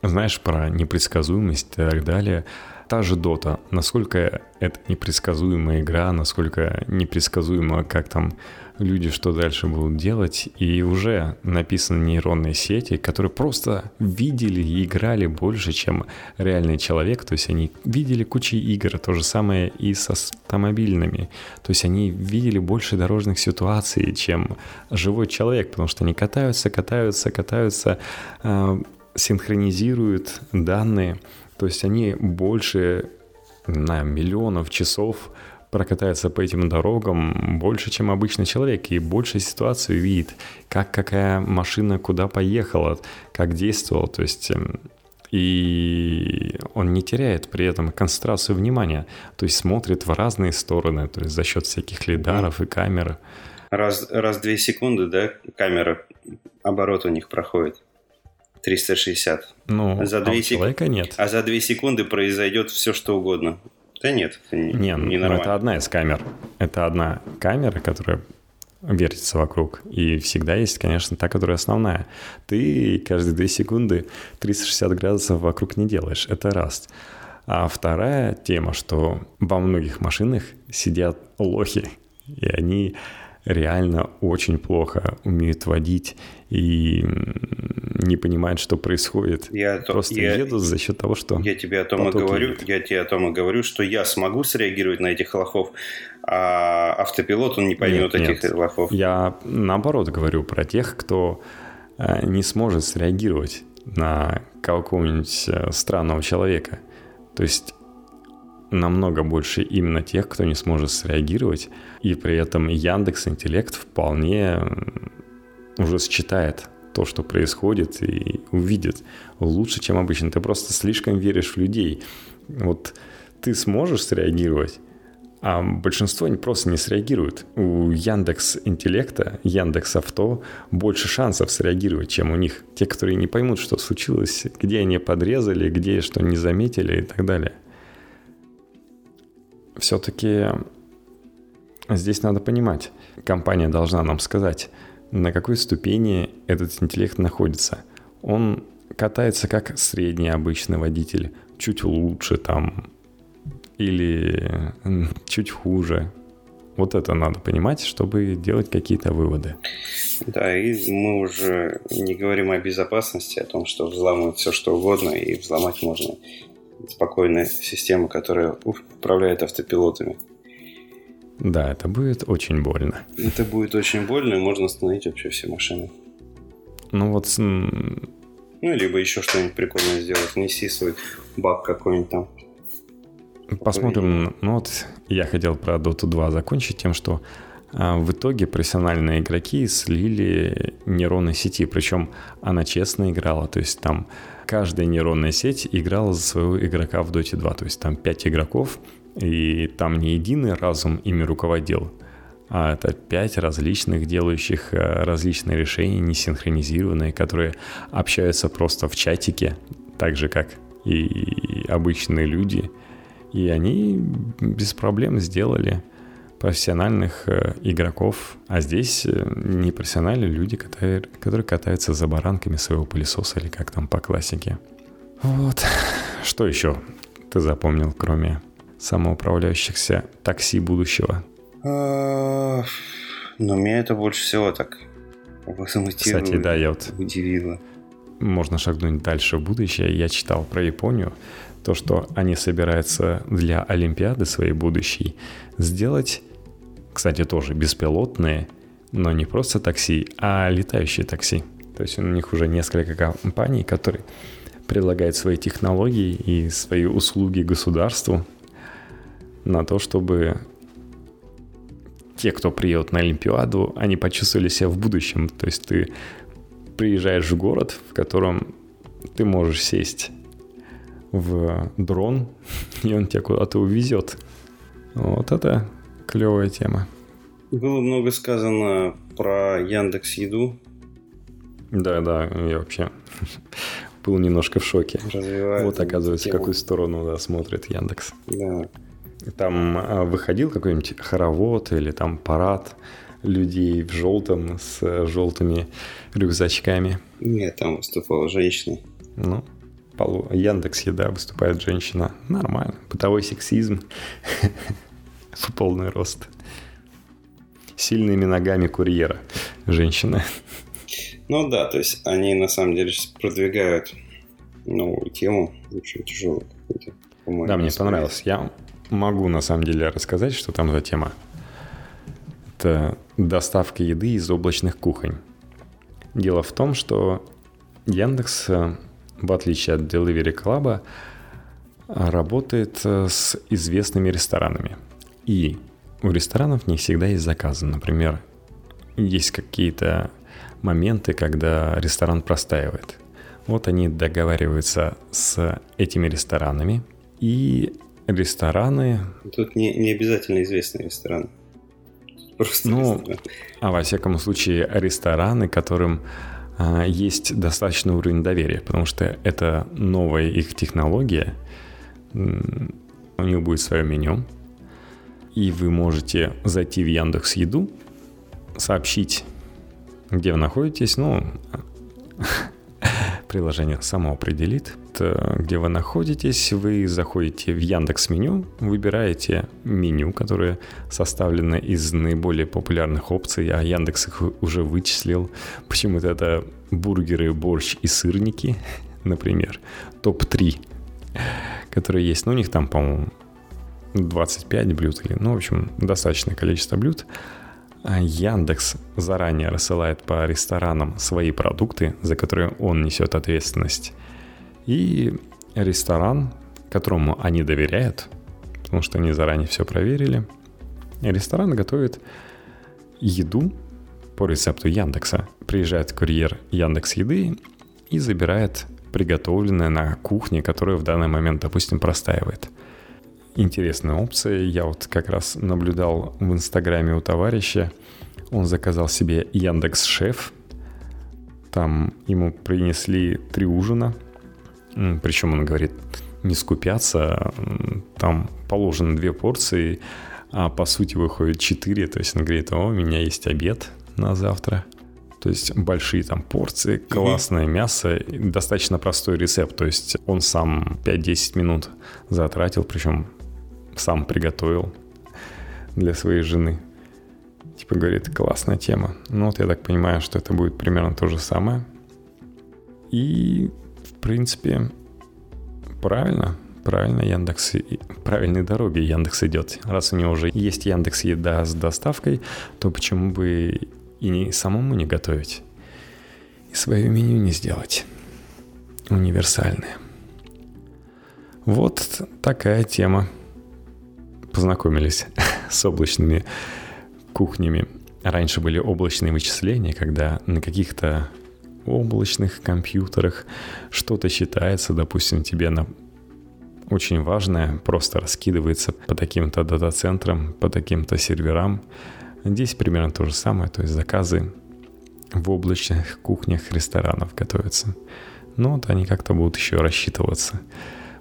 знаешь про непредсказуемость и так далее – та же Дота, насколько это непредсказуемая игра, насколько непредсказуемо, как там люди что дальше будут делать, и уже написаны нейронные сети, которые просто видели и играли больше, чем реальный человек, то есть они видели кучу игр, то же самое и с автомобильными, то есть они видели больше дорожных ситуаций, чем живой человек, потому что они катаются, катаются, катаются, э, синхронизируют данные, то есть они больше на миллионов часов прокатаются по этим дорогам больше, чем обычный человек, и больше ситуацию видит, как какая машина куда поехала, как действовала, то есть эм, и он не теряет при этом концентрацию внимания, то есть смотрит в разные стороны, то есть за счет всяких лидаров и камер. Раз, раз две секунды, да, камера, оборот у них проходит. 360. Ну, за 2 а сек... нет. А за 2 секунды произойдет все, что угодно. Да нет, это не, не, не ну, это одна из камер. Это одна камера, которая вертится вокруг. И всегда есть, конечно, та, которая основная. Ты каждые 2 секунды 360 градусов вокруг не делаешь. Это раз. А вторая тема, что во многих машинах сидят лохи. И они реально очень плохо умеют водить и не понимают, что происходит. Я Просто я, едут за счет того, что... Я тебе о том и говорю, едет. я тебе о том и говорю, что я смогу среагировать на этих лохов, а автопилот, он не поймет нет, этих нет. лохов. Я наоборот говорю про тех, кто э, не сможет среагировать на какого-нибудь э, странного человека. То есть намного больше именно тех, кто не сможет среагировать, и при этом Яндекс Интеллект вполне уже считает то, что происходит, и увидит лучше, чем обычно. Ты просто слишком веришь в людей. Вот ты сможешь среагировать, а большинство просто не среагируют. У Яндекс Интеллекта, Яндекс Авто больше шансов среагировать, чем у них. Те, которые не поймут, что случилось, где они подрезали, где что не заметили и так далее. Все-таки здесь надо понимать, компания должна нам сказать, на какой ступени этот интеллект находится. Он катается как средний обычный водитель, чуть лучше там, или чуть хуже. Вот это надо понимать, чтобы делать какие-то выводы. Да, и мы уже не говорим о безопасности, о том, что взламывать все что угодно, и взломать можно спокойно систему, которая управляет автопилотами. Да, это будет очень больно. Это будет очень больно, и можно остановить вообще все машины. Ну вот... Ну, либо еще что-нибудь прикольное сделать. Неси свой баг какой-нибудь там. Посмотрим. Ну вот я хотел про Dota 2 закончить тем, что в итоге профессиональные игроки слили нейронные сети, причем она честно играла, то есть там каждая нейронная сеть играла за своего игрока в Dota 2, то есть там 5 игроков, и там не единый разум ими руководил, а это пять различных, делающих а, различные решения, не синхронизированные, которые общаются просто в чатике, так же, как и обычные люди – и они без проблем сделали профессиональных э, игроков, а здесь э, не профессиональные люди, которые, которые катаются за баранками своего пылесоса или как там по классике. Вот. Что еще ты запомнил, кроме самоуправляющихся такси будущего? А, ну, меня это больше всего так Кстати, да, я вот... Удивило. Можно шагнуть дальше в будущее. Я читал про Японию то, что они собираются для Олимпиады своей будущей сделать, кстати, тоже беспилотные, но не просто такси, а летающие такси. То есть у них уже несколько компаний, которые предлагают свои технологии и свои услуги государству на то, чтобы те, кто приедут на Олимпиаду, они почувствовали себя в будущем. То есть ты приезжаешь в город, в котором ты можешь сесть в дрон, и он тебя куда-то увезет. Вот это клевая тема. Было много сказано про Яндекс Еду. Да, да, я вообще был немножко в шоке. Развивает вот, оказывается, в какую сторону да, смотрит Яндекс. Да. Там а, выходил какой-нибудь хоровод или там парад людей в желтом с желтыми рюкзачками. Нет, там выступала женщина. Ну, полу Яндекс Еда выступает женщина. Нормально. Бытовой сексизм в полный рост. Сильными ногами курьера женщина. Ну да, то есть они на самом деле продвигают новую тему, очень тяжелую какую-то. Да, мне понравилось. Я могу на самом деле рассказать, что там за тема. Это доставка еды из облачных кухонь. Дело в том, что Яндекс э, в отличие от Delivery Club, работает э, с известными ресторанами. И у ресторанов не всегда есть заказы. Например, есть какие-то моменты, когда ресторан простаивает. Вот они договариваются с этими ресторанами, и рестораны... Тут не, не обязательно известный ресторан. Просто ну, ресторан. а во всяком случае, рестораны, которым есть достаточный уровень доверия, потому что это новая их технология, у них будет свое меню, и вы можете зайти в Яндекс Еду, сообщить, где вы находитесь, ну, приложение само определит, где вы находитесь, вы заходите в Яндекс меню, выбираете меню, которое составлено из наиболее популярных опций, а Яндекс их уже вычислил. Почему-то это бургеры, борщ и сырники, например, топ-3, которые есть. Ну, у них там, по-моему, 25 блюд или, ну, в общем, достаточное количество блюд. А Яндекс заранее рассылает по ресторанам свои продукты, за которые он несет ответственность. И ресторан, которому они доверяют, потому что они заранее все проверили, ресторан готовит еду по рецепту Яндекса. Приезжает курьер Яндекс Еды и забирает приготовленное на кухне, которое в данный момент, допустим, простаивает. Интересная опция. Я вот как раз наблюдал в Инстаграме у товарища. Он заказал себе Яндекс Шеф. Там ему принесли три ужина. Причем он говорит, не скупятся. Там положено две порции, а по сути выходит четыре. То есть он говорит, о, у меня есть обед на завтра. То есть большие там порции, классное mm-hmm. мясо, достаточно простой рецепт. То есть он сам 5-10 минут затратил, причем сам приготовил для своей жены. Типа говорит, классная тема. Ну вот я так понимаю, что это будет примерно то же самое. И, в принципе, правильно, правильно Яндекс, правильной дороги Яндекс идет. Раз у него уже есть Яндекс Еда с доставкой, то почему бы и не самому не готовить? И свое меню не сделать. Универсальное. Вот такая тема. Познакомились с облачными кухнями. Раньше были облачные вычисления, когда на каких-то облачных компьютерах что-то считается, допустим, тебе на очень важное просто раскидывается по таким-то дата-центрам, по таким-то серверам. Здесь примерно то же самое, то есть заказы в облачных кухнях ресторанов готовятся. Но вот они как-то будут еще рассчитываться,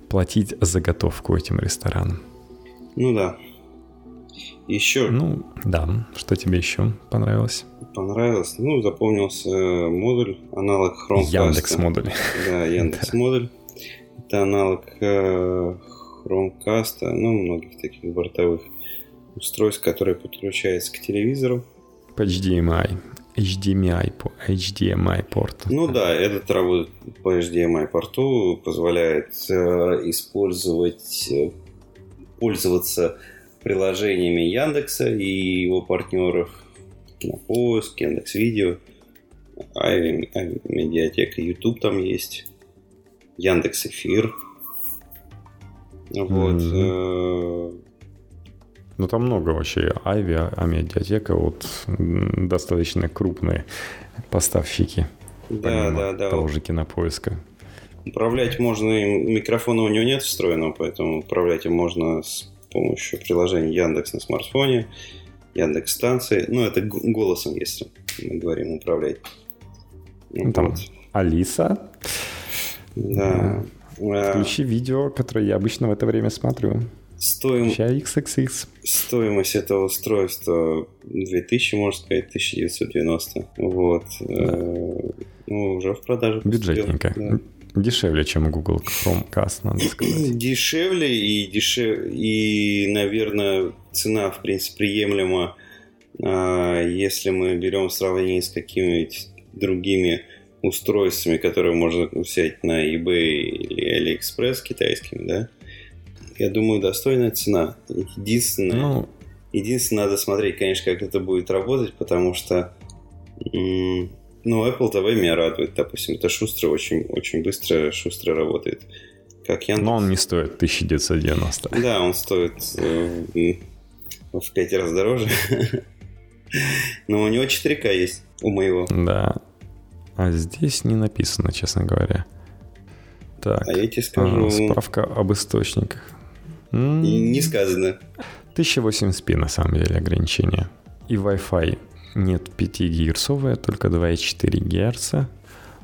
платить заготовку этим ресторанам. Ну да. Еще. Ну, да. Что тебе еще понравилось? Понравилось. Ну, запомнился модуль, аналог Chromecast. Яндекс модуль. Да, Яндекс модуль. Это аналог э, Chromecast, ну, многих таких бортовых устройств, которые подключаются к телевизору. По HDMI. HDMI, по HDMI порт. Ну да, этот работает по HDMI порту, позволяет э, использовать, э, пользоваться приложениями Яндекса и его партнеров Кинопоиск, Яндекс Видео, Айви Медиатека, YouTube там есть, Яндекс Эфир. Вот. Mm-hmm. Ну, там много вообще. Айви, а медиатека, вот достаточно крупные поставщики. Да, да, да. Того же кинопоиска. Управлять можно, микрофона у него нет встроенного, поэтому управлять им можно с помощью приложения Яндекс на смартфоне, Яндекс станции. Ну, это голосом, если мы говорим управлять. Ну, Там вот. Алиса. Да. Включи видео, которое я обычно в это время смотрю. Стоим... XXX. Стоимость этого устройства 2000, можно сказать, 1990. Вот. Да. Э, ну, уже в продаже. Бюджетненько. Да. Дешевле, чем Google Chromecast, надо сказать. Дешевле и, дешев... и, наверное, цена, в принципе, приемлема, а, если мы берем в сравнении с какими-нибудь другими устройствами, которые можно взять на eBay или AliExpress китайскими, да? Я думаю, достойная цена. Единственное, ну... единственное, надо смотреть, конечно, как это будет работать, потому что ну, Apple TV меня радует, допустим. Это шустро, очень, очень быстро, шустро работает. Как Яндекс. Но он не стоит 1990. Да, он стоит э, в 5 раз дороже. Но у него 4К есть, у моего. Да. А здесь не написано, честно говоря. Так. А я тебе скажу... Справка об источниках. Не сказано. 1080p на самом деле ограничение. И Wi-Fi нет 5 гигагерцовая, только 2,4 Гц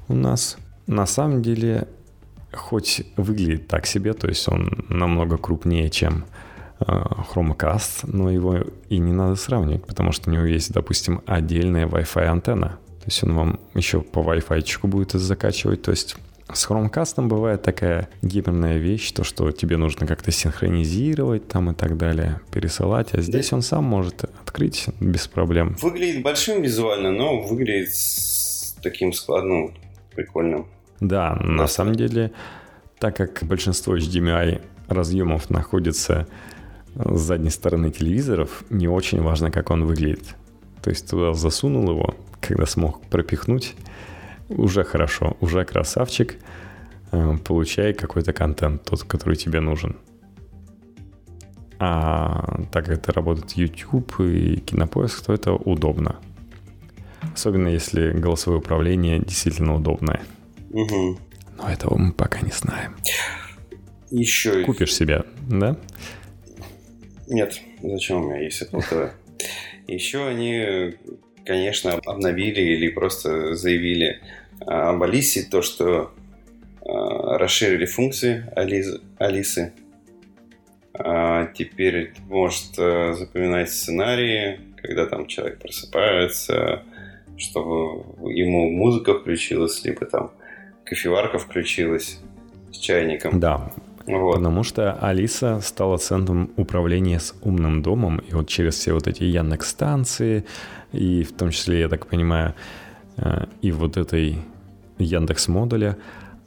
у нас. На самом деле, хоть выглядит так себе, то есть он намного крупнее, чем э, Chromecast, но его и не надо сравнивать, потому что у него есть, допустим, отдельная Wi-Fi антенна. То есть он вам еще по Wi-Fi будет закачивать, то есть с Chromecast бывает такая гибридная вещь, то, что тебе нужно как-то синхронизировать там и так далее, пересылать, а здесь да. он сам может открыть без проблем. Выглядит большим визуально, но выглядит с таким складным, прикольным. Да, да, на самом деле, так как большинство HDMI разъемов находится с задней стороны телевизоров, не очень важно, как он выглядит. То есть туда засунул его, когда смог пропихнуть, уже хорошо, уже красавчик, э, получай какой-то контент, тот, который тебе нужен. А так как это работает YouTube и Кинопоиск, то это удобно. Особенно если голосовое управление действительно удобное. Угу. Но этого мы пока не знаем. Еще... Купишь себе, да? Нет, зачем у меня есть Apple TV? Еще они, конечно, обновили или просто заявили об Алисе то, что расширили функции Алисы. А теперь может запоминать сценарии, когда там человек просыпается, чтобы ему музыка включилась, либо там кофеварка включилась с чайником. Да, вот. Потому что Алиса стала центром управления с умным домом, и вот через все вот эти Яндекс-станции, и в том числе, я так понимаю, э, и вот этой Яндекс-модуля,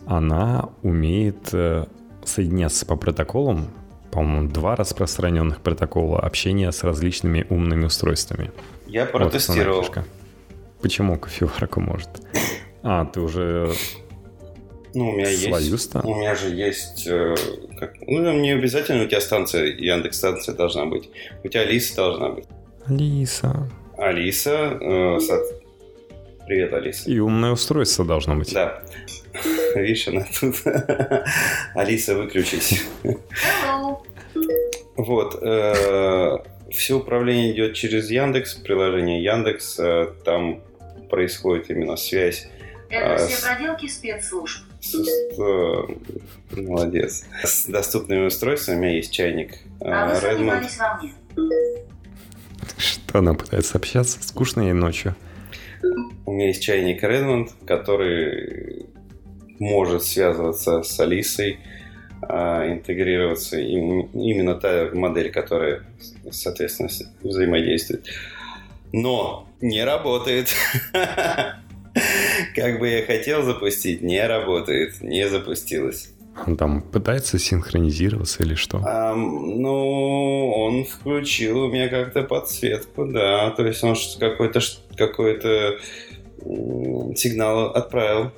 она умеет э, соединяться по протоколам, по-моему, два распространенных протокола общения с различными умными устройствами. Я протестировал. Вот Почему кофеварка может? А, ты уже ну, у меня свою есть. Станцию? У меня же есть... Э, как, ну, не обязательно у тебя станция, Яндекс станция должна быть. У тебя Алиса должна быть. Алиса. Алиса. Э, со... Привет, Алиса. И умное устройство должно быть. Да. Видишь, она тут. Алиса, выключись. Вот. Э, все управление идет через Яндекс, приложение Яндекс. Э, там происходит именно связь. Это а, все проделки спецслужб. С, с, молодец. С доступными устройствами у меня есть чайник. А вы сомневались во мне. Что она пытается общаться? Скучно ей ночью. У меня есть чайник Redmond, который может связываться с Алисой, а, интегрироваться. именно та модель, которая, соответственно, взаимодействует. Но не работает. Как бы я хотел запустить, не работает, не запустилось. Он там пытается синхронизироваться или что? А, ну, он включил у меня как-то подсветку, да. То есть он какой-то какой-то сигнал отправил.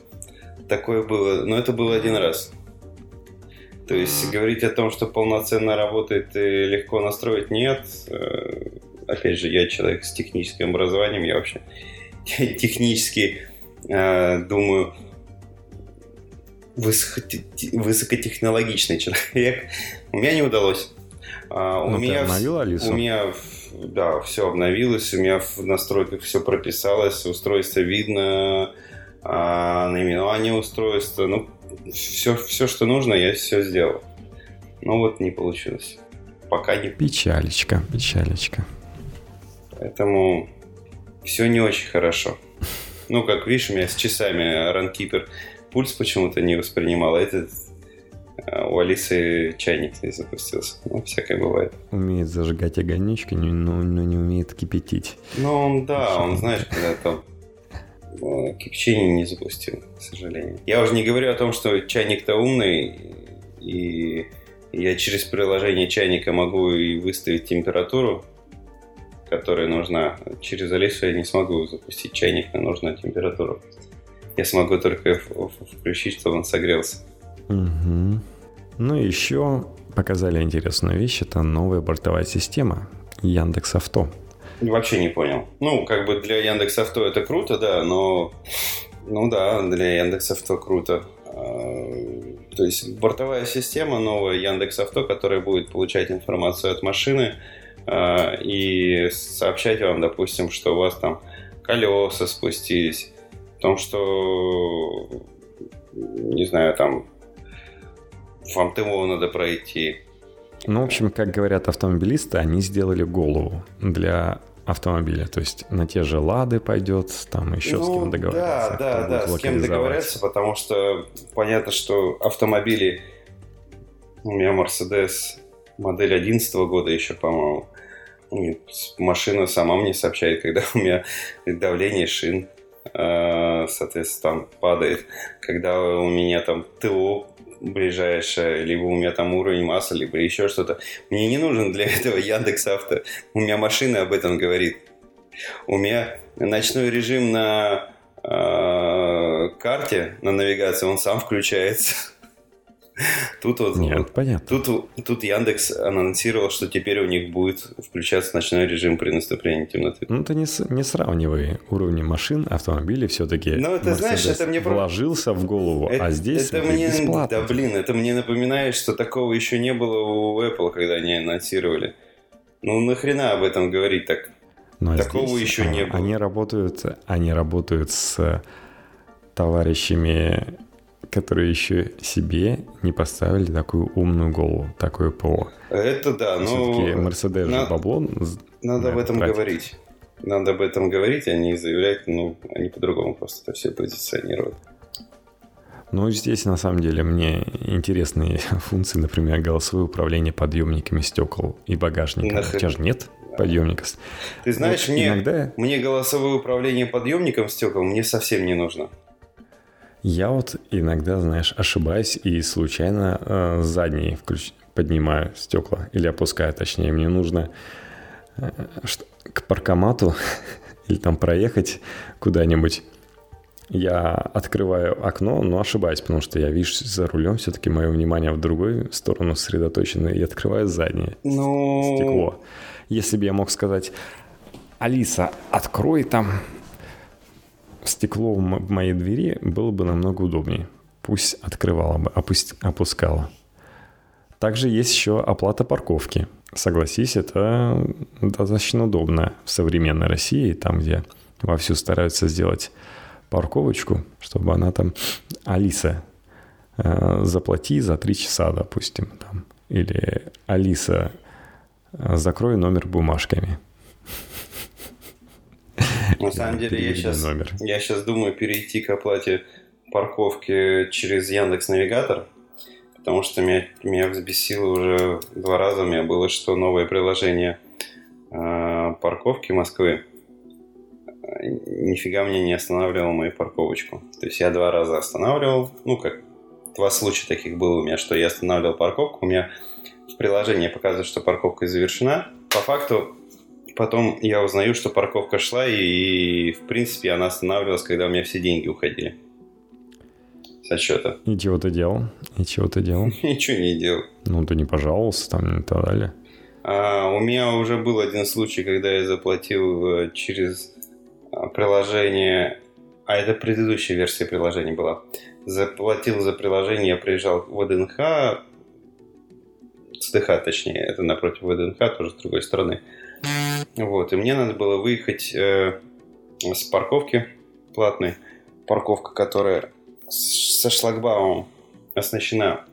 Такое было. Но это было один раз. То есть говорить о том, что полноценно работает и легко настроить, нет. Э, опять же, я человек с техническим образованием, я вообще технически э, думаю высокотехнологичный человек. У меня не удалось. А, у, ну, меня, обновил Алису? у меня да, все обновилось, у меня в настройках все прописалось, устройство видно, а, наименование устройства, ну, все, все, что нужно, я все сделал. Но вот не получилось. Пока не... Печалечка, печалечка. Поэтому все не очень хорошо. Ну, как видишь, у меня с часами Runkeeper пульс почему-то не воспринимал, а этот э, у Алисы чайник не запустился. Ну, всякое бывает. Умеет зажигать огонечки, но, но не умеет кипятить. Ну, он, да, он, знаешь, когда там э, кипячение не запустил, к сожалению. Я уже не говорю о том, что чайник-то умный, и я через приложение чайника могу и выставить температуру, которая нужна. Через Алису я не смогу запустить чайник на нужную температуру. Я смогу только включить, чтобы он согрелся. Угу. Ну и еще показали интересную вещь. Это новая бортовая система Яндекс Авто. Вообще не понял. Ну, как бы для Яндекс Авто это круто, да, но... Ну да, для Яндекс Авто круто. А, то есть бортовая система новая Яндекс Авто, которая будет получать информацию от машины а, и сообщать вам, допустим, что у вас там колеса спустились, том, что, не знаю, там вам ТМО надо пройти. Ну, в общем, как говорят автомобилисты, они сделали голову для автомобиля. То есть на те же лады пойдет, там еще ну, с кем договориться. Да, да, да, с кем договориться, потому что понятно, что автомобили, у меня Mercedes модель 11 года еще, по-моему, машина сама мне сообщает, когда у меня давление шин, соответственно, там падает, когда у меня там ТО ближайшее, либо у меня там уровень масла, либо еще что-то. Мне не нужен для этого Яндекс Авто. У меня машина об этом говорит. У меня ночной режим на э, карте, на навигации, он сам включается. Тут вот, Нет, вот, понятно. Тут, тут Яндекс анонсировал, что теперь у них будет включаться ночной режим при наступлении темноты. Ну, ты не, не сравнивай уровни машин, автомобилей все-таки. Ну, это знаешь, это мне вложился в голову, это, а здесь это мне, бесплатно. Да, блин, это мне напоминает, что такого еще не было у Apple, когда они анонсировали. Ну нахрена об этом говорить так? Но а Такого здесь, еще не было. Они работают, они работают с товарищами, которые еще себе не поставили такую умную голову, такое ПО. Это да, но... Все-таки Мерседес же бабло... Надо об этом тратить. говорить. Надо об этом говорить, а не заявлять, ну, они по-другому просто это все позиционируют. Ну, здесь на самом деле мне интересные функции, например, голосовое управление подъемниками стекол и багажника. Нахрен. У тебя же нет подъемника. Ты знаешь, вот мне, иногда... мне голосовое управление подъемником стекол мне совсем не нужно. Я вот иногда, знаешь, ошибаюсь и случайно э, задние включ... поднимаю стекла или опускаю, точнее. Мне нужно э, к паркомату или там проехать куда-нибудь я открываю окно, но ошибаюсь, потому что я вижу за рулем все-таки мое внимание в другую сторону сосредоточено и открываю заднее ну... стекло. Если бы я мог сказать, Алиса, открой там стекло в моей двери, было бы намного удобнее. Пусть открывала бы, опусть, опускала. Также есть еще оплата парковки. Согласись, это достаточно удобно в современной России, там, где вовсю стараются сделать парковочку, чтобы она там... Алиса, э, заплати за три часа, допустим, там. Или Алиса, э, закрой номер бумажками. На самом деле, я сейчас, номер. я сейчас думаю перейти к оплате парковки через Яндекс Навигатор, потому что меня, меня взбесило уже два раза. У меня было что новое приложение э, парковки Москвы нифига мне не останавливал мою парковочку. То есть я два раза останавливал, ну, как два случая таких было у меня, что я останавливал парковку, у меня в приложении показывает, что парковка завершена. По факту потом я узнаю, что парковка шла, и, в принципе она останавливалась, когда у меня все деньги уходили со счета. И чего ты делал? И чего ты делал? Ничего не делал. Ну, ты не пожаловался там и так далее. А, у меня уже был один случай, когда я заплатил э, через приложение, а это предыдущая версия приложения была, заплатил за приложение, я приезжал в ВДНХ, СДХ точнее, это напротив ВДНХ, тоже с другой стороны. Вот, и мне надо было выехать э, с парковки платной, парковка, которая со шлагбаумом оснащена.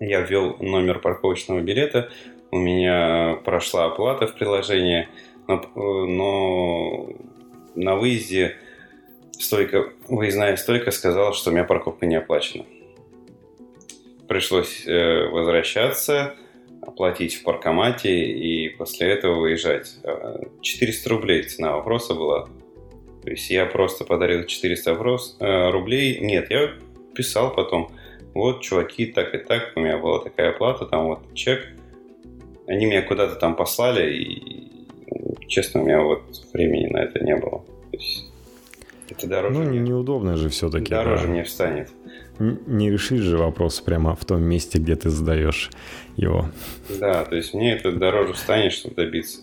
Я ввел номер парковочного билета, у меня прошла оплата в приложении, но, но на выезде стойка, выездная стойка сказала, что у меня парковка не оплачена. Пришлось э, возвращаться, оплатить в паркомате и после этого выезжать. 400 э, рублей цена вопроса была. То есть я просто подарил 400 вопрос, э, рублей. Нет, я писал потом. Вот, чуваки, так и так, у меня была такая оплата, там вот чек. Они меня куда-то там послали, и честно, у меня вот времени на это не было. То есть это дороже. Ну, мне, неудобно же все-таки. Дороже да. не встанет. Не решишь же вопрос прямо в том месте, где ты сдаешь его. Да, то есть мне это дороже встанет, чтобы добиться.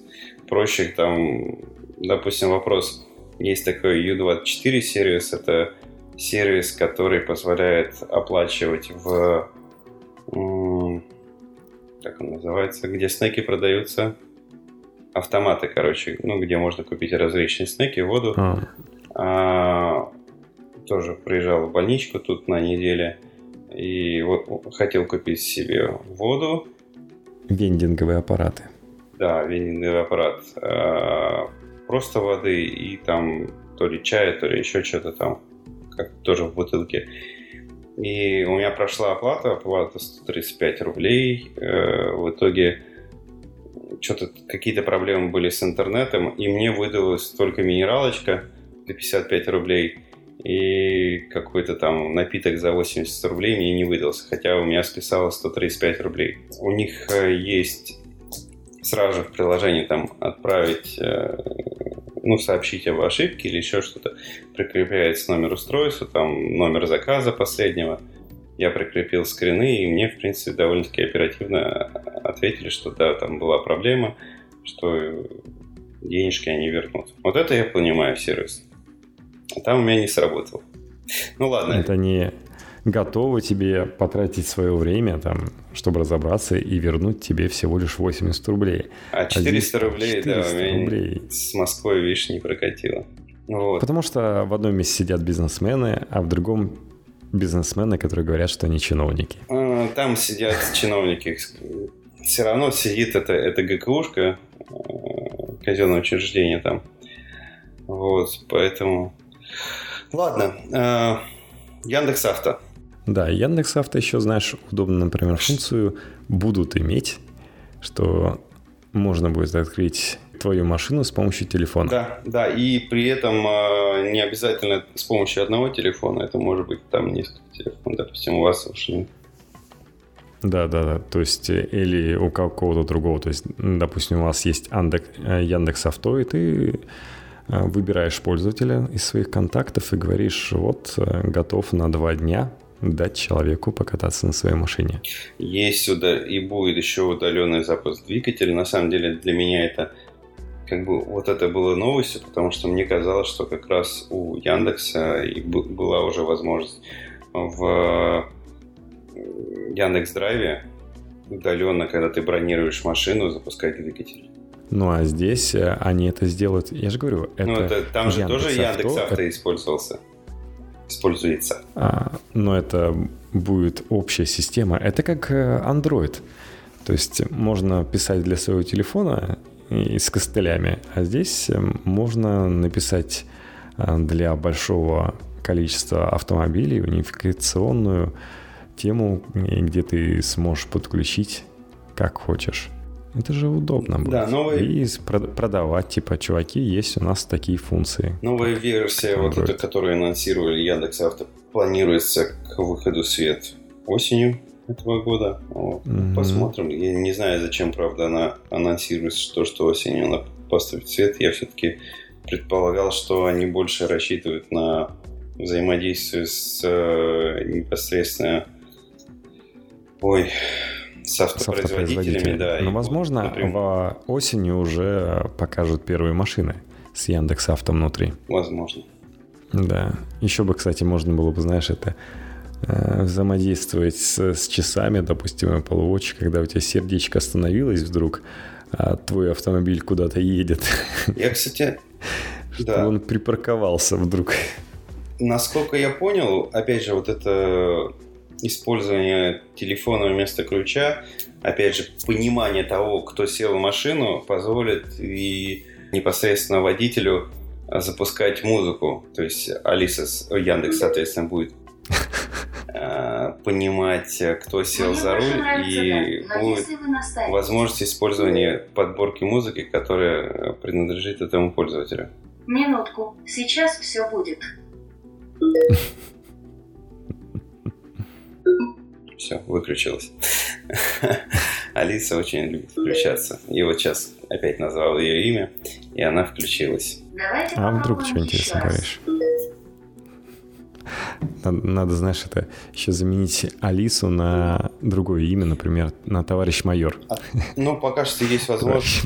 Проще там, допустим, вопрос. Есть такой U24 сервис. Это сервис, который позволяет оплачивать в... Как он называется? Где снеки продаются? автоматы, короче, ну, где можно купить различные снеки, воду. А. А, тоже приезжал в больничку тут на неделе и вот хотел купить себе воду. Вендинговые аппараты. Да, вендинговый аппарат. А, просто воды и там то ли чая, то ли еще что-то там, как тоже в бутылке. И у меня прошла оплата, оплата 135 рублей. Э, в итоге что-то какие-то проблемы были с интернетом, и мне выдалась только минералочка за 55 рублей, и какой-то там напиток за 80 рублей мне не выдался, хотя у меня списалось 135 рублей. У них э, есть сразу же в приложении там отправить, э, ну, сообщить об ошибке или еще что-то. Прикрепляется номер устройства, там номер заказа последнего – я прикрепил скрины, и мне, в принципе, довольно-таки оперативно ответили, что да, там была проблема, что денежки они вернут. Вот это я понимаю сервис. А там у меня не сработал. Ну ладно. Это не, готовы тебе потратить свое время, там, чтобы разобраться и вернуть тебе всего лишь 80 рублей. А 400 а рублей, 400 да, у меня рублей. с Москвой, видишь, не прокатило. Вот. Потому что в одном месте сидят бизнесмены, а в другом бизнесмены, которые говорят, что они чиновники. А, там сидят чиновники. Все равно сидит это, это ГКУшка, э, казенное учреждение там. Вот, поэтому... Ладно, э, Яндекс Авто. Да, Яндекс Авто еще, знаешь, удобно, например, функцию будут иметь, что можно будет открыть твою машину с помощью телефона. Да, да, и при этом э, не обязательно с помощью одного телефона, это может быть там несколько телефонов, допустим, у вас уж да, да, да. То есть, э, или у какого-то другого. То есть, допустим, у вас есть Яндекс, э, Яндекс Авто, и ты выбираешь пользователя из своих контактов и говоришь, вот, готов на два дня дать человеку покататься на своей машине. Есть сюда и будет еще удаленный запуск двигателя. На самом деле для меня это как бы вот это было новостью, потому что мне казалось, что как раз у Яндекса и была уже возможность в Яндекс Драйве удаленно, когда ты бронируешь машину, запускать двигатель. Ну а здесь э, они это сделают, я же говорю, это. Ну это там же Яндекс тоже Яндекс Авто, Авто использовался, используется. А, но это будет общая система. Это как э, Android. То есть можно писать для своего телефона и с костылями, а здесь э, можно написать для большого количества автомобилей унификационную тему, где ты сможешь подключить как хочешь. Это же удобно будет. Да, новая... И продавать, типа, чуваки, есть у нас такие функции. Новая версия, вот эта, которую анонсировали Яндекс Авто, планируется к выходу в свет осенью этого года. Вот. Mm-hmm. Посмотрим. Я не знаю, зачем, правда, она анонсируется, то, что осенью она поступит в свет. Я все-таки предполагал, что они больше рассчитывают на взаимодействие с э, непосредственно Ой, с автопроизводителями, да. Но, возможно, напрямую. в осенью уже покажут первые машины с Яндекс Авто внутри. Возможно. Да. Еще бы, кстати, можно было бы, знаешь, это э, взаимодействовать с, с часами, допустим, Apple Watch, когда у тебя сердечко остановилось вдруг, а твой автомобиль куда-то едет. Я, кстати, что да. он припарковался вдруг. Насколько я понял, опять же, вот это использование телефона вместо ключа, опять же, понимание того, кто сел в машину, позволит и непосредственно водителю запускать музыку. То есть Алиса, Яндекс, соответственно, будет э, понимать, кто сел Мне за руль, и будет возможность использования подборки музыки, которая принадлежит этому пользователю. Минутку, сейчас все будет. Все, выключилась. Алиса очень любит включаться. И вот сейчас опять назвал ее имя, и она включилась. А вдруг что интересно говоришь? Надо, надо, знаешь, это еще заменить Алису на другое имя, например, на товарищ майор. А, ну, пока что есть возможность.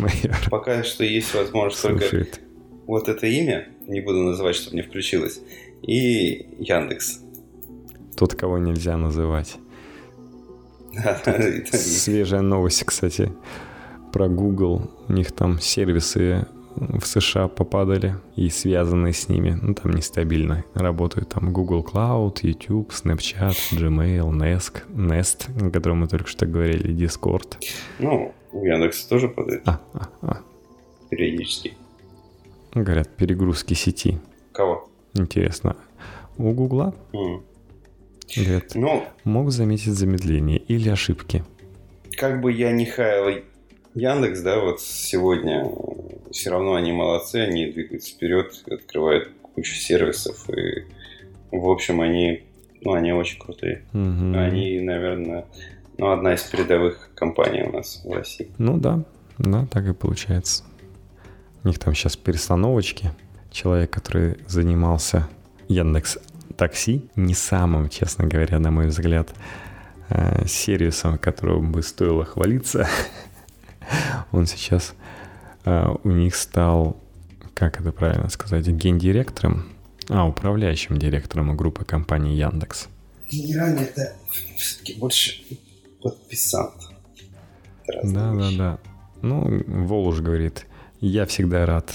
Пока что есть возможность Слушает. только вот это имя, не буду называть, чтобы не включилось, и Яндекс. Тот, кого нельзя называть. Свежая новость, кстати, про Google. У них там сервисы в США попадали и связанные с ними, ну там нестабильно работают. Там Google Cloud, YouTube, Snapchat, Gmail, Nest, Nest, о котором мы только что говорили, Discord. Ну, у Яндекса тоже падает. А, а, а. Периодически. Говорят, перегрузки сети. Кого? Интересно. У Гугла? Mm. Говорят, ну, мог заметить замедление или ошибки. Как бы я не хаял Яндекс, да, вот сегодня все равно они молодцы, они двигаются вперед, открывают кучу сервисов, и, в общем, они, ну, они очень крутые. Угу. Они, наверное, ну, одна из передовых компаний у нас в России. Ну да, да, так и получается. У них там сейчас перестановочки. Человек, который занимался Яндекс такси, не самым, честно говоря, на мой взгляд, э, сервисом, которым бы стоило хвалиться, он сейчас э, у них стал, как это правильно сказать, гендиректором, а, управляющим директором группы компании Яндекс. генеральный это все-таки больше подписант. Да, да, да. Ну, Волуш говорит, я всегда рад,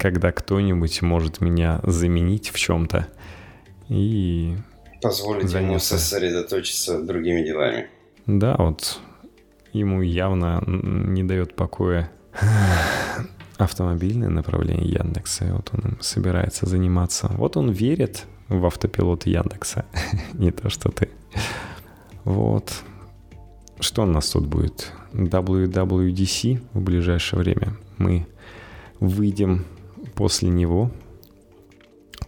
когда кто-нибудь может меня заменить в чем-то и позволить занялся. ему сосредоточиться другими делами. Да, вот ему явно не дает покоя автомобильное направление Яндекса. И вот он собирается заниматься. Вот он верит в автопилот Яндекса. не то, что ты. Вот. Что у нас тут будет? WWDC в ближайшее время. Мы выйдем после него.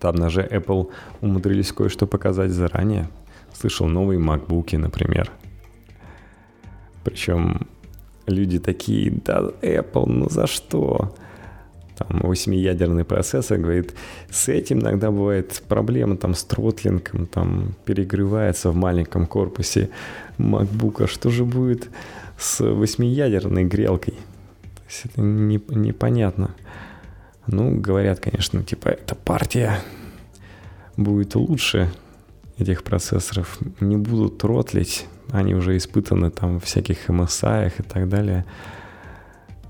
Там даже Apple умудрились кое-что показать заранее. Слышал новые MacBook, например. Причем люди такие, да, Apple, ну за что? Там восьмиядерный процессор, говорит, с этим иногда бывает проблема там с тротлингом, там перегревается в маленьком корпусе MacBook. А что же будет с восьмиядерной грелкой? То есть это не, непонятно. Ну, говорят, конечно, типа, эта партия будет лучше этих процессоров, не будут тротлить, они уже испытаны там в всяких MSI и так далее,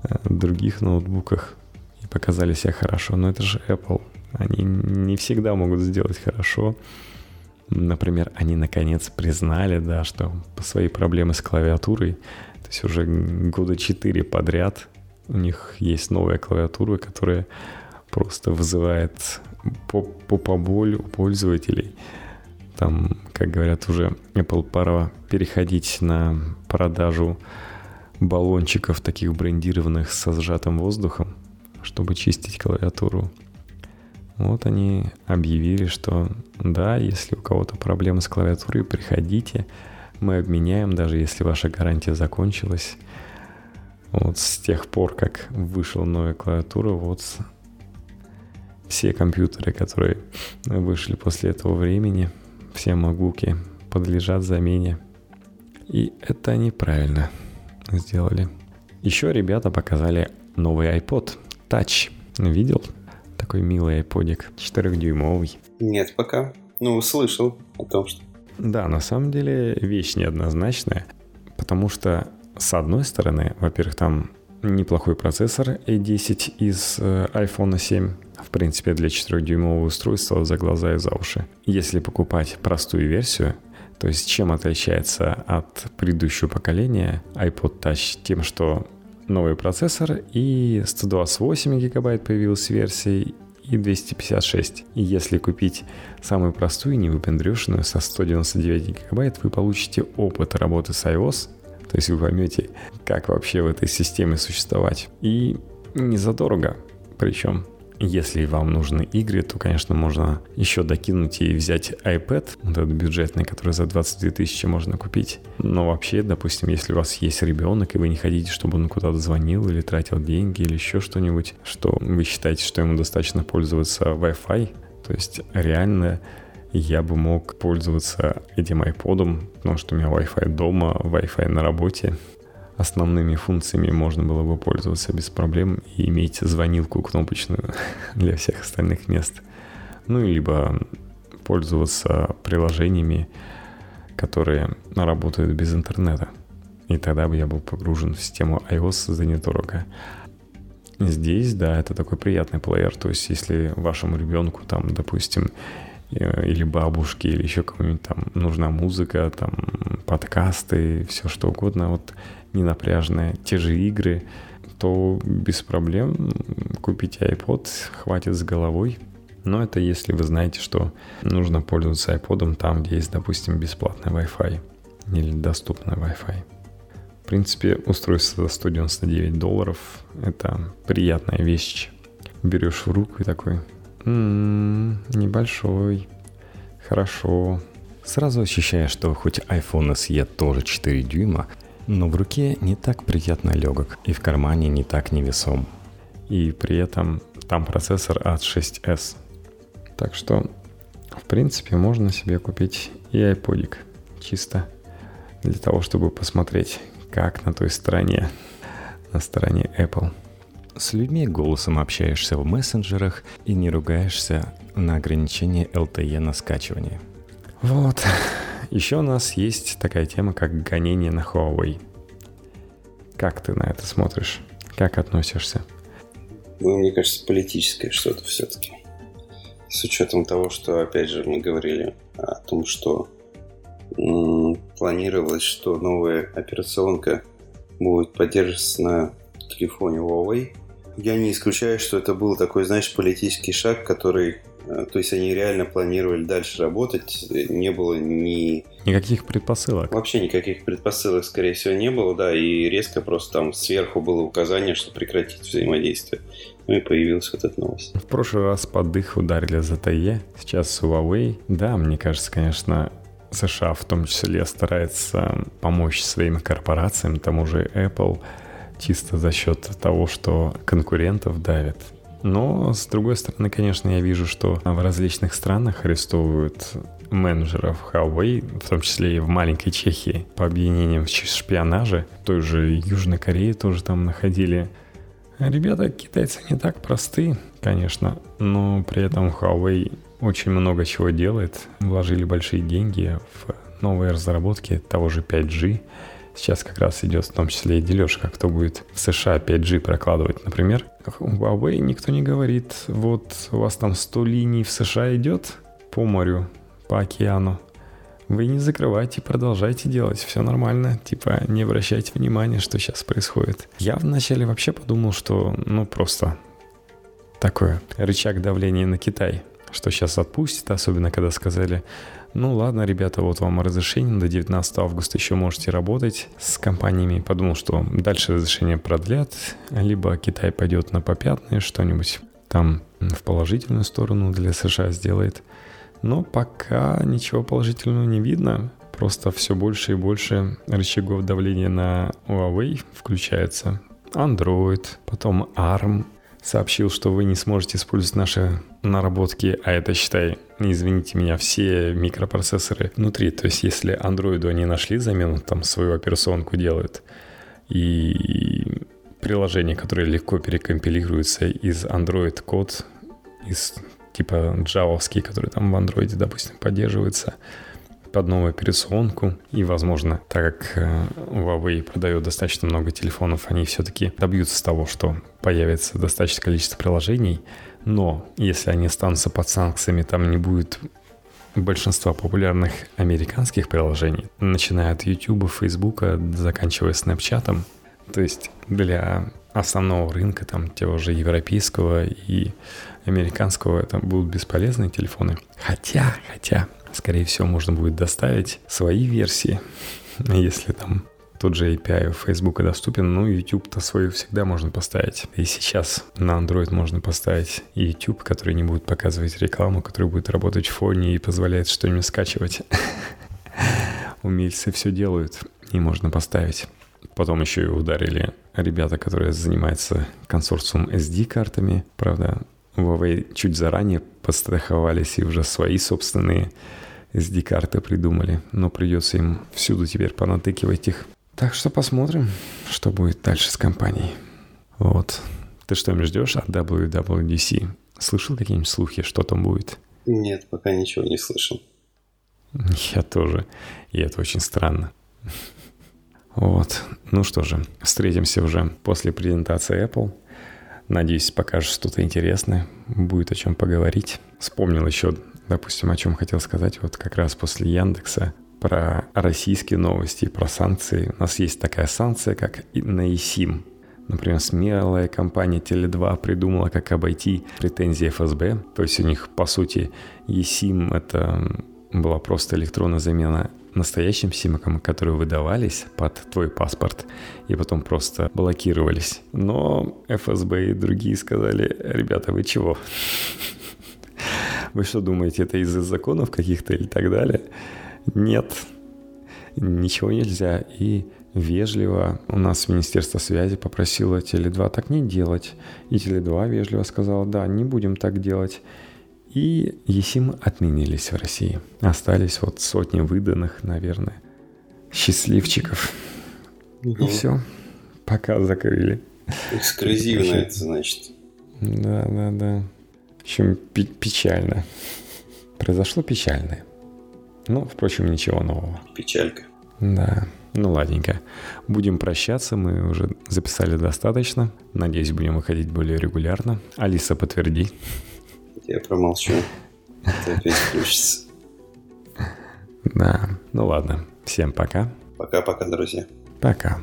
э, других ноутбуках и показали себя хорошо. Но это же Apple. Они не всегда могут сделать хорошо. Например, они наконец признали, да, что по своей проблемы с клавиатурой, то есть уже года четыре подряд у них есть новая клавиатура, которая просто вызывает попоболь у пользователей. Там, как говорят, уже Apple пора переходить на продажу баллончиков таких брендированных со сжатым воздухом, чтобы чистить клавиатуру. Вот они объявили, что да, если у кого-то проблемы с клавиатурой, приходите, мы обменяем, даже если ваша гарантия закончилась. Вот с тех пор, как вышла новая клавиатура, вот все компьютеры, которые вышли после этого времени, все магуки подлежат замене. И это неправильно сделали. Еще ребята показали новый iPod Touch. Видел? Такой милый iPodик, 4-дюймовый. Нет пока. Ну, слышал о том, что... Да, на самом деле вещь неоднозначная, потому что с одной стороны, во-первых, там неплохой процессор A10 из э, iPhone 7, в принципе, для 4-дюймового устройства за глаза и за уши. Если покупать простую версию, то есть чем отличается от предыдущего поколения iPod Touch? Тем, что новый процессор и 128 гигабайт появилась версия и 256. И если купить самую простую, невыпендреженную со 199 гигабайт, вы получите опыт работы с iOS, то есть вы поймете, как вообще в этой системе существовать. И не задорого причем. Если вам нужны игры, то, конечно, можно еще докинуть и взять iPad, вот этот бюджетный, который за 22 тысячи можно купить. Но вообще, допустим, если у вас есть ребенок, и вы не хотите, чтобы он куда-то звонил или тратил деньги или еще что-нибудь, что вы считаете, что ему достаточно пользоваться Wi-Fi, то есть реально я бы мог пользоваться этим iPod, потому что у меня Wi-Fi дома, Wi-Fi на работе, основными функциями можно было бы пользоваться без проблем и иметь звонилку кнопочную для всех остальных мест. Ну, либо пользоваться приложениями, которые работают без интернета. И тогда бы я был погружен в систему iOS за недорого. Здесь, да, это такой приятный плеер. То есть, если вашему ребенку, там, допустим, или бабушке, или еще кому-нибудь там нужна музыка, там, подкасты, все что угодно, вот не напряжные, те же игры, то без проблем купите iPod, хватит с головой. Но это если вы знаете, что нужно пользоваться iPod там, где есть, допустим, бесплатный Wi-Fi или доступный Wi-Fi. В принципе, устройство за 199 долларов – это приятная вещь. Берешь в руку и такой, м-м, небольшой, хорошо. Сразу ощущаешь, что хоть iPhone SE тоже 4 дюйма, но в руке не так приятно легок и в кармане не так невесом. И при этом там процессор A6s. Так что, в принципе, можно себе купить и iPodик. Чисто для того, чтобы посмотреть, как на той стороне, на стороне Apple. С людьми голосом общаешься в мессенджерах и не ругаешься на ограничение LTE на скачивание. Вот. Еще у нас есть такая тема, как гонение на Huawei. Как ты на это смотришь? Как относишься? Ну, мне кажется, политическое что-то все-таки. С учетом того, что, опять же, мы говорили о том, что планировалось, что новая операционка будет поддерживаться на телефоне Huawei. Я не исключаю, что это был такой, знаешь, политический шаг, который Э, то есть они реально планировали дальше работать, не было ни... Никаких предпосылок. Вообще никаких предпосылок, скорее всего, не было, да, и резко просто там сверху было указание, что прекратить взаимодействие. Ну и появилась вот эта новость. В прошлый раз под их ударили ZTE, сейчас Huawei. Да, мне кажется, конечно, США в том числе старается помочь своим корпорациям, тому же Apple, чисто за счет того, что конкурентов давят. Но, с другой стороны, конечно, я вижу, что в различных странах арестовывают менеджеров Huawei, в том числе и в маленькой Чехии, по обвинениям в шпионаже. В той же Южной Корее тоже там находили. Ребята, китайцы не так просты, конечно, но при этом Huawei очень много чего делает. Вложили большие деньги в новые разработки того же 5G. Сейчас как раз идет в том числе и дележка, кто будет в США 5G прокладывать, например. Huawei никто не говорит, вот у вас там 100 линий в США идет по морю, по океану. Вы не закрывайте, продолжайте делать, все нормально. Типа, не обращайте внимания, что сейчас происходит. Я вначале вообще подумал, что, ну, просто такой рычаг давления на Китай, что сейчас отпустит, особенно когда сказали, ну ладно, ребята, вот вам разрешение, до 19 августа еще можете работать с компаниями. Подумал, что дальше разрешение продлят, либо Китай пойдет на попятные, что-нибудь там в положительную сторону для США сделает. Но пока ничего положительного не видно. Просто все больше и больше рычагов давления на Huawei включается. Android, потом ARM, сообщил, что вы не сможете использовать наши наработки, а это, считай, извините меня, все микропроцессоры внутри. То есть, если Android они нашли замену, там свою операционку делают, и приложение, которое легко перекомпилируется из Android код, из типа джавовский, который там в Android, допустим, поддерживается, под новую операционку. И, возможно, так как э, Huawei продает достаточно много телефонов, они все-таки добьются того, что появится достаточное количество приложений. Но если они останутся под санкциями, там не будет большинства популярных американских приложений, начиная от YouTube, Facebook, заканчивая Snapchat. То есть для основного рынка, там, того же европейского и американского, это будут бесполезные телефоны. Хотя, хотя, Скорее всего, можно будет доставить свои версии, если там тот же API у Facebook доступен, ну, YouTube-то свою всегда можно поставить. И сейчас на Android можно поставить YouTube, который не будет показывать рекламу, который будет работать в фоне и позволяет что-нибудь скачивать. Умельцы все делают, и можно поставить. Потом еще и ударили ребята, которые занимаются консорциум SD-картами. Правда, Huawei чуть заранее постраховались и уже свои собственные SD-карты придумали, но придется им всюду теперь понатыкивать их. Так что посмотрим, что будет дальше с компанией. Вот. Ты что-нибудь ждешь от WWDC? Слышал какие-нибудь слухи, что там будет? Нет, пока ничего не слышал. Я тоже. И это очень странно. Вот. Ну что же, встретимся уже после презентации Apple. Надеюсь, покажешь что-то интересное, будет о чем поговорить. Вспомнил еще, допустим, о чем хотел сказать, вот как раз после Яндекса про российские новости, про санкции. У нас есть такая санкция, как на eSIM. Например, смелая компания Теле2 придумала, как обойти претензии ФСБ. То есть у них, по сути, eSIM — это была просто электронная замена настоящим симкам, которые выдавались под твой паспорт и потом просто блокировались. Но ФСБ и другие сказали, ребята, вы чего? Вы что думаете, это из-за законов каких-то или так далее? Нет, ничего нельзя. И вежливо у нас Министерство связи попросило Теле2 так не делать. И Теле2 вежливо сказала, да, не будем так делать. И ЕСИМ отменились в России. Остались вот сотни выданных, наверное, счастливчиков. Угу. И все. Пока закрыли. Эксклюзивно это значит. Да, да, да. В общем, печально. Произошло печальное. Ну, впрочем, ничего нового. Печалька. Да. Ну, ладненько. Будем прощаться, мы уже записали достаточно. Надеюсь, будем выходить более регулярно. Алиса, подтверди. Я промолчу. Это опять включится. Да. Ну ладно. Всем пока. Пока-пока, друзья. Пока.